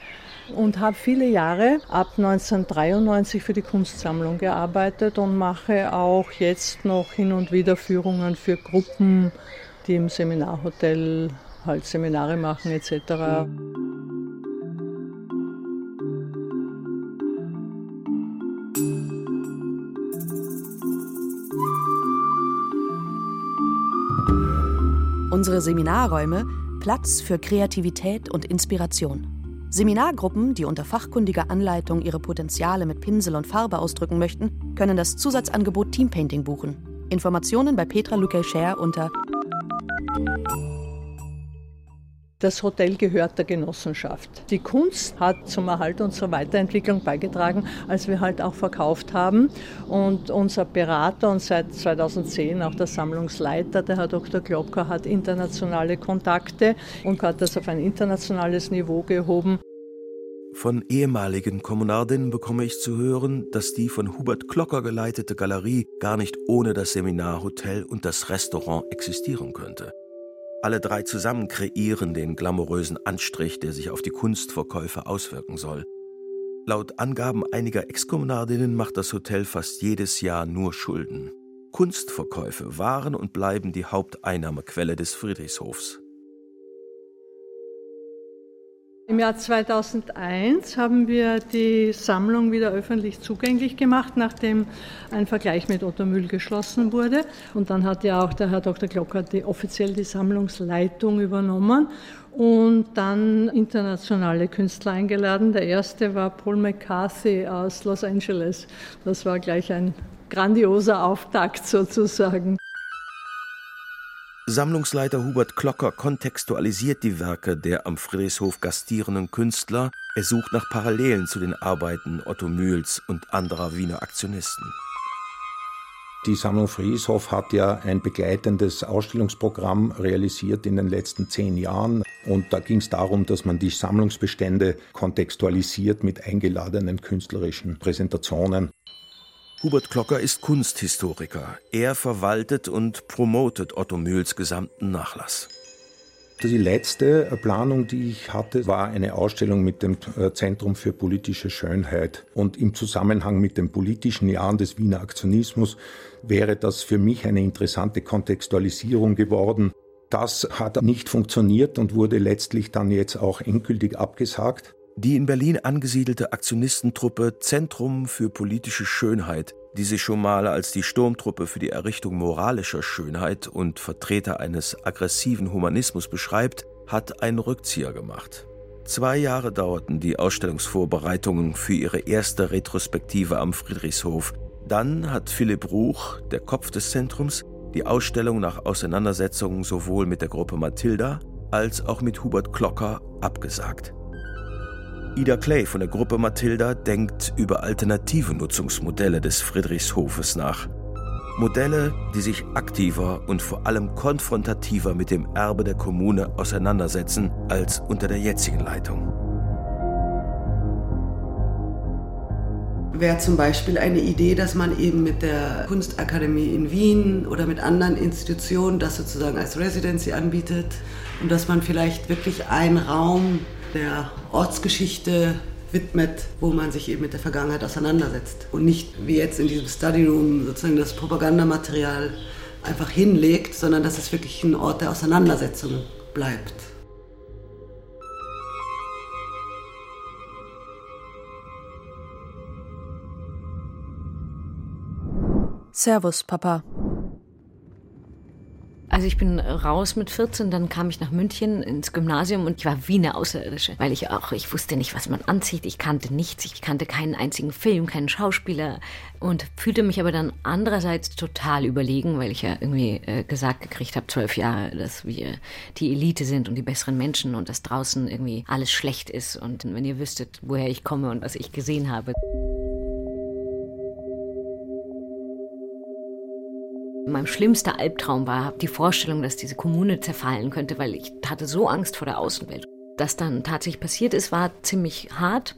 Speaker 12: und habe viele Jahre ab 1993 für die Kunstsammlung gearbeitet und mache auch jetzt noch hin und wieder Führungen für Gruppen, die im Seminarhotel halt Seminare machen etc.
Speaker 4: Unsere Seminarräume Platz für Kreativität und Inspiration. Seminargruppen, die unter fachkundiger Anleitung ihre Potenziale mit Pinsel und Farbe ausdrücken möchten, können das Zusatzangebot Teampainting buchen. Informationen bei Petra Lukel-Scher unter
Speaker 12: das Hotel gehört der Genossenschaft. Die Kunst hat zum Erhalt zur Weiterentwicklung beigetragen, als wir halt auch verkauft haben. Und unser Berater und seit 2010 auch der Sammlungsleiter, der Herr Dr. Glocker, hat internationale Kontakte und hat das auf ein internationales Niveau gehoben.
Speaker 6: Von ehemaligen Kommunardinnen bekomme ich zu hören, dass die von Hubert Klocker geleitete Galerie gar nicht ohne das Seminarhotel und das Restaurant existieren könnte. Alle drei zusammen kreieren den glamourösen Anstrich, der sich auf die Kunstverkäufe auswirken soll. Laut Angaben einiger Exkommunardinnen macht das Hotel fast jedes Jahr nur Schulden. Kunstverkäufe waren und bleiben die Haupteinnahmequelle des Friedrichshofs.
Speaker 12: Im Jahr 2001 haben wir die Sammlung wieder öffentlich zugänglich gemacht, nachdem ein Vergleich mit Otto Mühl geschlossen wurde. Und dann hat ja auch der Herr Dr. Glocker die, offiziell die Sammlungsleitung übernommen und dann internationale Künstler eingeladen. Der erste war Paul McCarthy aus Los Angeles. Das war gleich ein grandioser Auftakt sozusagen.
Speaker 6: Sammlungsleiter Hubert Klocker kontextualisiert die Werke der am Friedrichshof gastierenden Künstler. Er sucht nach Parallelen zu den Arbeiten Otto Mühls und anderer Wiener Aktionisten.
Speaker 17: Die Sammlung Friedrichshof hat ja ein begleitendes Ausstellungsprogramm realisiert in den letzten zehn Jahren. Und da ging es darum, dass man die Sammlungsbestände kontextualisiert mit eingeladenen künstlerischen Präsentationen.
Speaker 6: Hubert Klocker ist Kunsthistoriker. Er verwaltet und promotet Otto Mühls gesamten Nachlass.
Speaker 17: Die letzte Planung, die ich hatte, war eine Ausstellung mit dem äh, Zentrum für politische Schönheit. Und im Zusammenhang mit den politischen Jahren des Wiener Aktionismus wäre das für mich eine interessante Kontextualisierung geworden. Das hat nicht funktioniert und wurde letztlich dann jetzt auch endgültig abgesagt.
Speaker 6: Die in Berlin angesiedelte Aktionistentruppe Zentrum für politische Schönheit, die sich schon mal als die Sturmtruppe für die Errichtung moralischer Schönheit und Vertreter eines aggressiven Humanismus beschreibt, hat einen Rückzieher gemacht. Zwei Jahre dauerten die Ausstellungsvorbereitungen für ihre erste Retrospektive am Friedrichshof. Dann hat Philipp Ruch, der Kopf des Zentrums, die Ausstellung nach Auseinandersetzungen sowohl mit der Gruppe Mathilda als auch mit Hubert Klocker abgesagt. Ida Clay von der Gruppe Mathilda denkt über alternative Nutzungsmodelle des Friedrichshofes nach. Modelle, die sich aktiver und vor allem konfrontativer mit dem Erbe der Kommune auseinandersetzen als unter der jetzigen Leitung.
Speaker 5: Wäre zum Beispiel eine Idee, dass man eben mit der Kunstakademie in Wien oder mit anderen Institutionen das sozusagen als Residency anbietet und dass man vielleicht wirklich einen Raum der Ortsgeschichte widmet, wo man sich eben mit der Vergangenheit auseinandersetzt und nicht wie jetzt in diesem Study Room sozusagen das Propagandamaterial einfach hinlegt, sondern dass es wirklich ein Ort der Auseinandersetzung bleibt.
Speaker 4: Servus, Papa.
Speaker 9: Also ich bin raus mit 14, dann kam ich nach München ins Gymnasium und ich war wie eine Außerirdische, weil ich auch, ich wusste nicht, was man anzieht, ich kannte nichts, ich kannte keinen einzigen Film, keinen Schauspieler und fühlte mich aber dann andererseits total überlegen, weil ich ja irgendwie äh, gesagt gekriegt habe, zwölf Jahre, dass wir die Elite sind und die besseren Menschen und dass draußen irgendwie alles schlecht ist. Und wenn ihr wüsstet, woher ich komme und was ich gesehen habe. Mein schlimmster Albtraum war die Vorstellung, dass diese Kommune zerfallen könnte, weil ich hatte so Angst vor der Außenwelt. Das dann tatsächlich passiert ist, war ziemlich hart.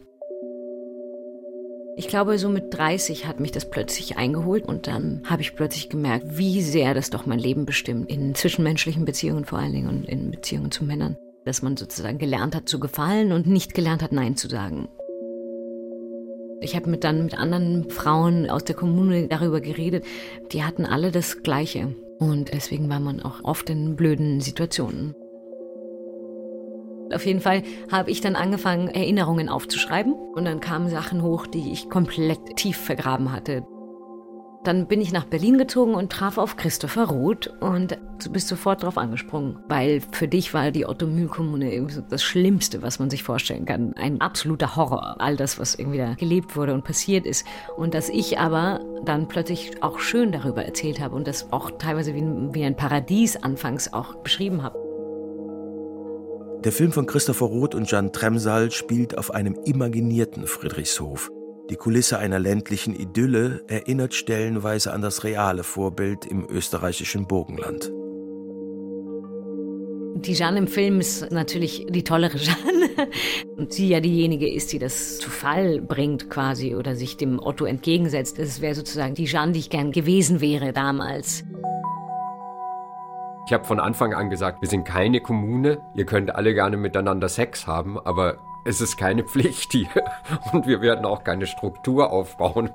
Speaker 9: Ich glaube, so mit 30 hat mich das plötzlich eingeholt und dann habe ich plötzlich gemerkt, wie sehr das doch mein Leben bestimmt, in zwischenmenschlichen Beziehungen vor allen Dingen und in Beziehungen zu Männern. Dass man sozusagen gelernt hat zu gefallen und nicht gelernt hat, Nein zu sagen. Ich habe mit dann mit anderen Frauen aus der Kommune darüber geredet. Die hatten alle das Gleiche. Und deswegen war man auch oft in blöden Situationen. Auf jeden Fall habe ich dann angefangen, Erinnerungen aufzuschreiben. Und dann kamen Sachen hoch, die ich komplett tief vergraben hatte. Dann bin ich nach Berlin gezogen und traf auf Christopher Roth und du bist sofort drauf angesprungen, weil für dich war die Otto-Mühl-Kommune das Schlimmste, was man sich vorstellen kann. Ein absoluter Horror, all das, was irgendwie da gelebt wurde und passiert ist. Und dass ich aber dann plötzlich auch schön darüber erzählt habe und das auch teilweise wie, wie ein Paradies anfangs auch beschrieben habe.
Speaker 6: Der Film von Christopher Roth und Jan Tremsal spielt auf einem imaginierten Friedrichshof. Die Kulisse einer ländlichen Idylle erinnert stellenweise an das reale Vorbild im österreichischen Burgenland.
Speaker 9: Die Jeanne im Film ist natürlich die tollere Jeanne. Und sie ja diejenige ist, die das zu Fall bringt quasi oder sich dem Otto entgegensetzt. Das wäre sozusagen die Jeanne, die ich gern gewesen wäre damals.
Speaker 8: Ich habe von Anfang an gesagt, wir sind keine Kommune. Ihr könnt alle gerne miteinander Sex haben, aber es ist keine Pflicht hier und wir werden auch keine Struktur aufbauen.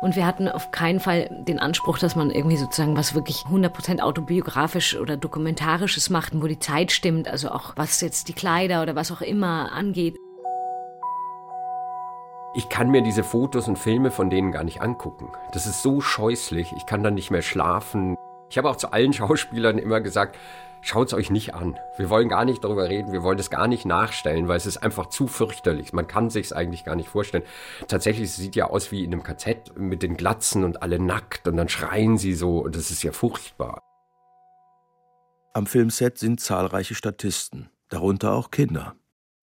Speaker 9: Und wir hatten auf keinen Fall den Anspruch, dass man irgendwie sozusagen was wirklich 100% autobiografisch oder dokumentarisches macht, wo die Zeit stimmt, also auch was jetzt die Kleider oder was auch immer angeht.
Speaker 8: Ich kann mir diese Fotos und Filme von denen gar nicht angucken. Das ist so scheußlich, ich kann dann nicht mehr schlafen. Ich habe auch zu allen Schauspielern immer gesagt, schaut es euch nicht an. Wir wollen gar nicht darüber reden, wir wollen das gar nicht nachstellen, weil es ist einfach zu fürchterlich. Man kann sich es eigentlich gar nicht vorstellen. Tatsächlich, es sieht ja aus wie in einem KZ mit den Glatzen und alle nackt und dann schreien sie so und das ist ja furchtbar.
Speaker 6: Am Filmset sind zahlreiche Statisten, darunter auch Kinder.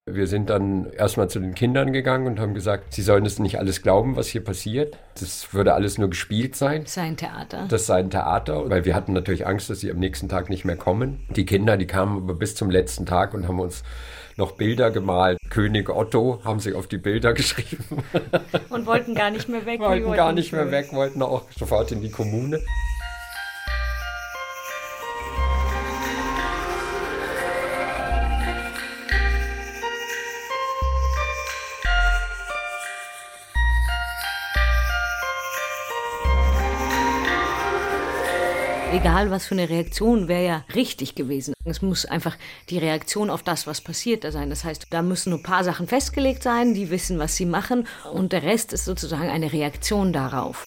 Speaker 8: Wir sind dann erstmal zu den Kindern gegangen und haben gesagt, sie sollen es nicht alles glauben, was hier passiert. Das würde alles nur gespielt sein.
Speaker 9: Sein Theater.
Speaker 8: Das sei ein Theater, weil wir hatten natürlich Angst, dass sie am nächsten Tag nicht mehr kommen. Die Kinder, die kamen aber bis zum letzten Tag und haben uns noch Bilder gemalt. König Otto haben sie auf die Bilder geschrieben.
Speaker 9: Und wollten gar nicht mehr weg.
Speaker 8: Wollten gar nicht mehr weg, wollten auch sofort in die Kommune.
Speaker 9: Egal was für eine Reaktion, wäre ja richtig gewesen. Es muss einfach die Reaktion auf das, was passiert, da sein. Das heißt, da müssen nur ein paar Sachen festgelegt sein, die wissen, was sie machen und der Rest ist sozusagen eine Reaktion darauf.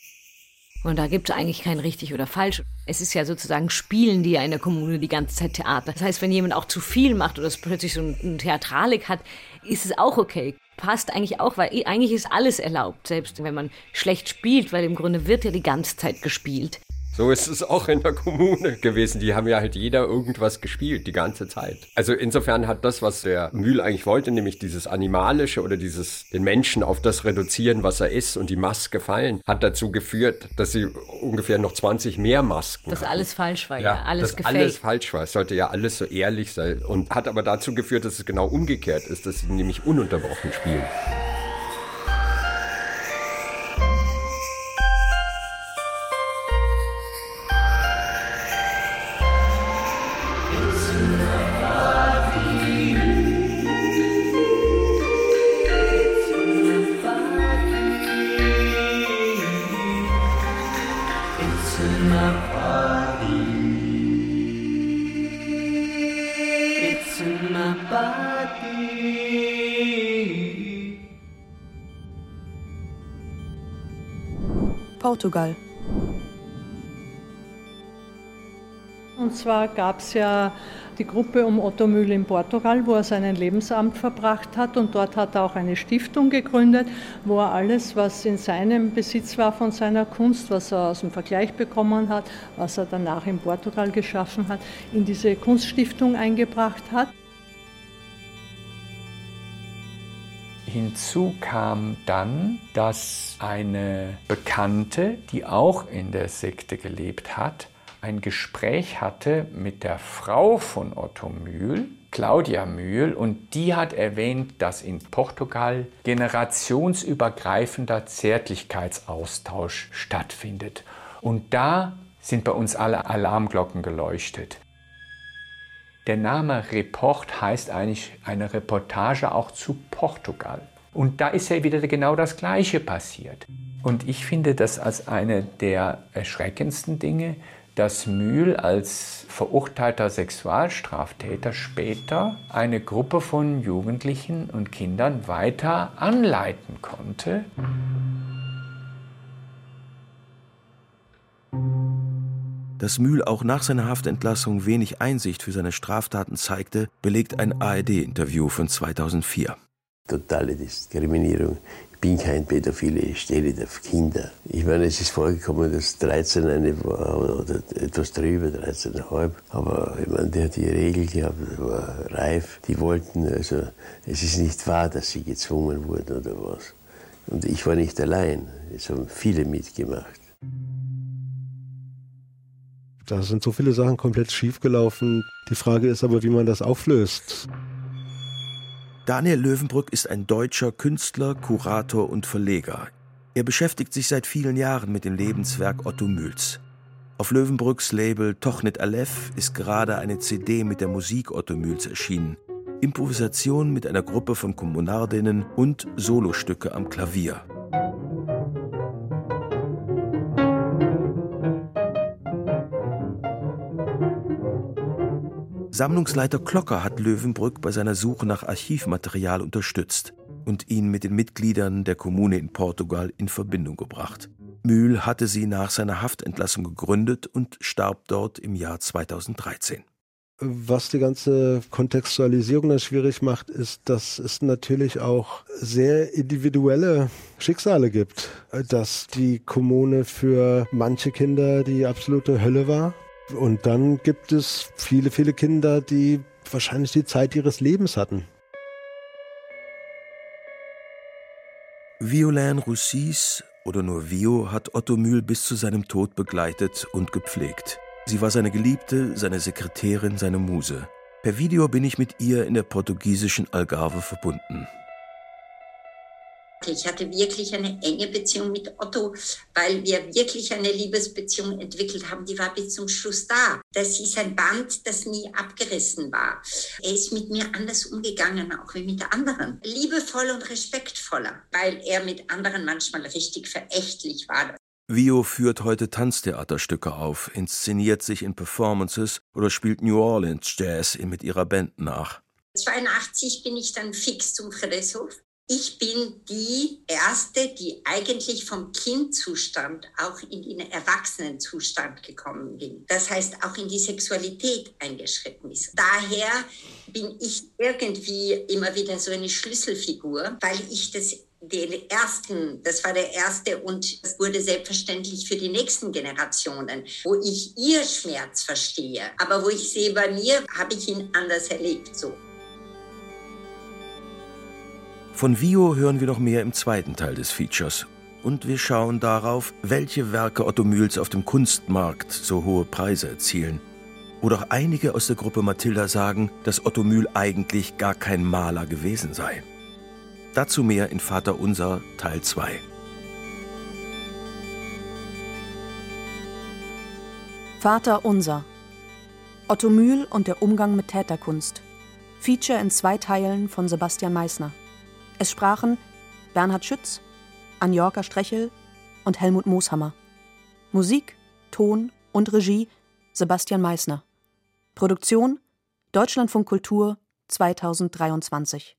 Speaker 9: Und da gibt es eigentlich kein richtig oder falsch. Es ist ja sozusagen, spielen die ja in der Kommune die ganze Zeit Theater. Das heißt, wenn jemand auch zu viel macht oder es plötzlich so eine Theatralik hat, ist es auch okay. Passt eigentlich auch, weil eigentlich ist alles erlaubt, selbst wenn man schlecht spielt, weil im Grunde wird ja die ganze Zeit gespielt.
Speaker 8: So ist es auch in der Kommune gewesen. Die haben ja halt jeder irgendwas gespielt, die ganze Zeit. Also insofern hat das, was der Mühl eigentlich wollte, nämlich dieses Animalische oder dieses, den Menschen auf das reduzieren, was er ist und die Maske fallen, hat dazu geführt, dass sie ungefähr noch 20 mehr Masken
Speaker 9: Das
Speaker 8: hatten.
Speaker 9: alles falsch war, ja. ja alles
Speaker 8: dass alles falsch war. Es sollte ja alles so ehrlich sein. Und hat aber dazu geführt, dass es genau umgekehrt ist, dass sie nämlich ununterbrochen spielen.
Speaker 4: Portugal.
Speaker 12: Und zwar gab es ja die Gruppe um Otto Mühl in Portugal, wo er seinen Lebensabend verbracht hat. Und dort hat er auch eine Stiftung gegründet, wo er alles, was in seinem Besitz war von seiner Kunst, was er aus dem Vergleich bekommen hat, was er danach in Portugal geschaffen hat, in diese Kunststiftung eingebracht hat.
Speaker 14: Hinzu kam dann, dass eine Bekannte, die auch in der Sekte gelebt hat, ein Gespräch hatte mit der Frau von Otto Mühl, Claudia Mühl, und die hat erwähnt, dass in Portugal generationsübergreifender Zärtlichkeitsaustausch stattfindet. Und da sind bei uns alle Alarmglocken geleuchtet. Der Name Report heißt eigentlich eine Reportage auch zu Portugal. Und da ist ja wieder genau das Gleiche passiert. Und ich finde das als eine der erschreckendsten Dinge, dass Mühl als verurteilter Sexualstraftäter später eine Gruppe von Jugendlichen und Kindern weiter anleiten konnte.
Speaker 6: Dass Mühl auch nach seiner Haftentlassung wenig Einsicht für seine Straftaten zeigte, belegt ein ARD-Interview von 2004.
Speaker 18: Totale Diskriminierung bin kein Pädophile, ich stehe auf Kinder. Ich meine, es ist vorgekommen, dass 13 eine war oder etwas drüber, 13,5. Aber ich meine, der hat die Regel gehabt, war reif. Die wollten, also es ist nicht wahr, dass sie gezwungen wurden oder was. Und ich war nicht allein, es haben viele mitgemacht.
Speaker 19: Da sind so viele Sachen komplett schiefgelaufen. Die Frage ist aber, wie man das auflöst.
Speaker 6: Daniel Löwenbrück ist ein deutscher Künstler, Kurator und Verleger. Er beschäftigt sich seit vielen Jahren mit dem Lebenswerk Otto Mühls. Auf Löwenbrücks Label Tochnet Aleph ist gerade eine CD mit der Musik Otto Mühls erschienen. Improvisation mit einer Gruppe von Kommunardinnen und Solostücke am Klavier. Sammlungsleiter Klocker hat Löwenbrück bei seiner Suche nach Archivmaterial unterstützt und ihn mit den Mitgliedern der Kommune in Portugal in Verbindung gebracht. Mühl hatte sie nach seiner Haftentlassung gegründet und starb dort im Jahr 2013.
Speaker 19: Was die ganze Kontextualisierung dann schwierig macht, ist, dass es natürlich auch sehr individuelle Schicksale gibt. Dass die Kommune für manche Kinder die absolute Hölle war und dann gibt es viele, viele Kinder, die wahrscheinlich die Zeit ihres Lebens hatten.
Speaker 6: Violain Roussis oder nur Vio hat Otto Mühl bis zu seinem Tod begleitet und gepflegt. Sie war seine Geliebte, seine Sekretärin, seine Muse. Per Video bin ich mit ihr in der portugiesischen Algarve verbunden.
Speaker 20: Ich hatte wirklich eine enge Beziehung mit Otto, weil wir wirklich eine Liebesbeziehung entwickelt haben. Die war bis zum Schluss da. Das ist ein Band, das nie abgerissen war. Er ist mit mir anders umgegangen, auch wie mit anderen. Liebevoll und respektvoller, weil er mit anderen manchmal richtig verächtlich war.
Speaker 6: Vio führt heute Tanztheaterstücke auf, inszeniert sich in Performances oder spielt New Orleans Jazz mit ihrer Band nach.
Speaker 20: 82 bin ich dann fix zum Friedrichshof ich bin die Erste, die eigentlich vom Kindzustand auch in den Erwachsenenzustand gekommen bin. Das heißt, auch in die Sexualität eingeschritten ist. Daher bin ich irgendwie immer wieder so eine Schlüsselfigur, weil ich das den ersten, das war der erste und das wurde selbstverständlich für die nächsten Generationen, wo ich ihr Schmerz verstehe, aber wo ich sehe, bei mir habe ich ihn anders erlebt, so.
Speaker 6: Von Vio hören wir noch mehr im zweiten Teil des Features. Und wir schauen darauf, welche Werke Otto Mühls auf dem Kunstmarkt so hohe Preise erzielen. Oder auch einige aus der Gruppe Mathilda sagen, dass Otto Mühl eigentlich gar kein Maler gewesen sei. Dazu mehr in Vater Unser Teil 2.
Speaker 4: Vater Unser. Otto Mühl und der Umgang mit Täterkunst. Feature in zwei Teilen von Sebastian Meissner. Es sprachen Bernhard Schütz, Anjorka Strechel und Helmut Mooshammer. Musik, Ton und Regie Sebastian Meissner. Produktion Deutschlandfunk Kultur 2023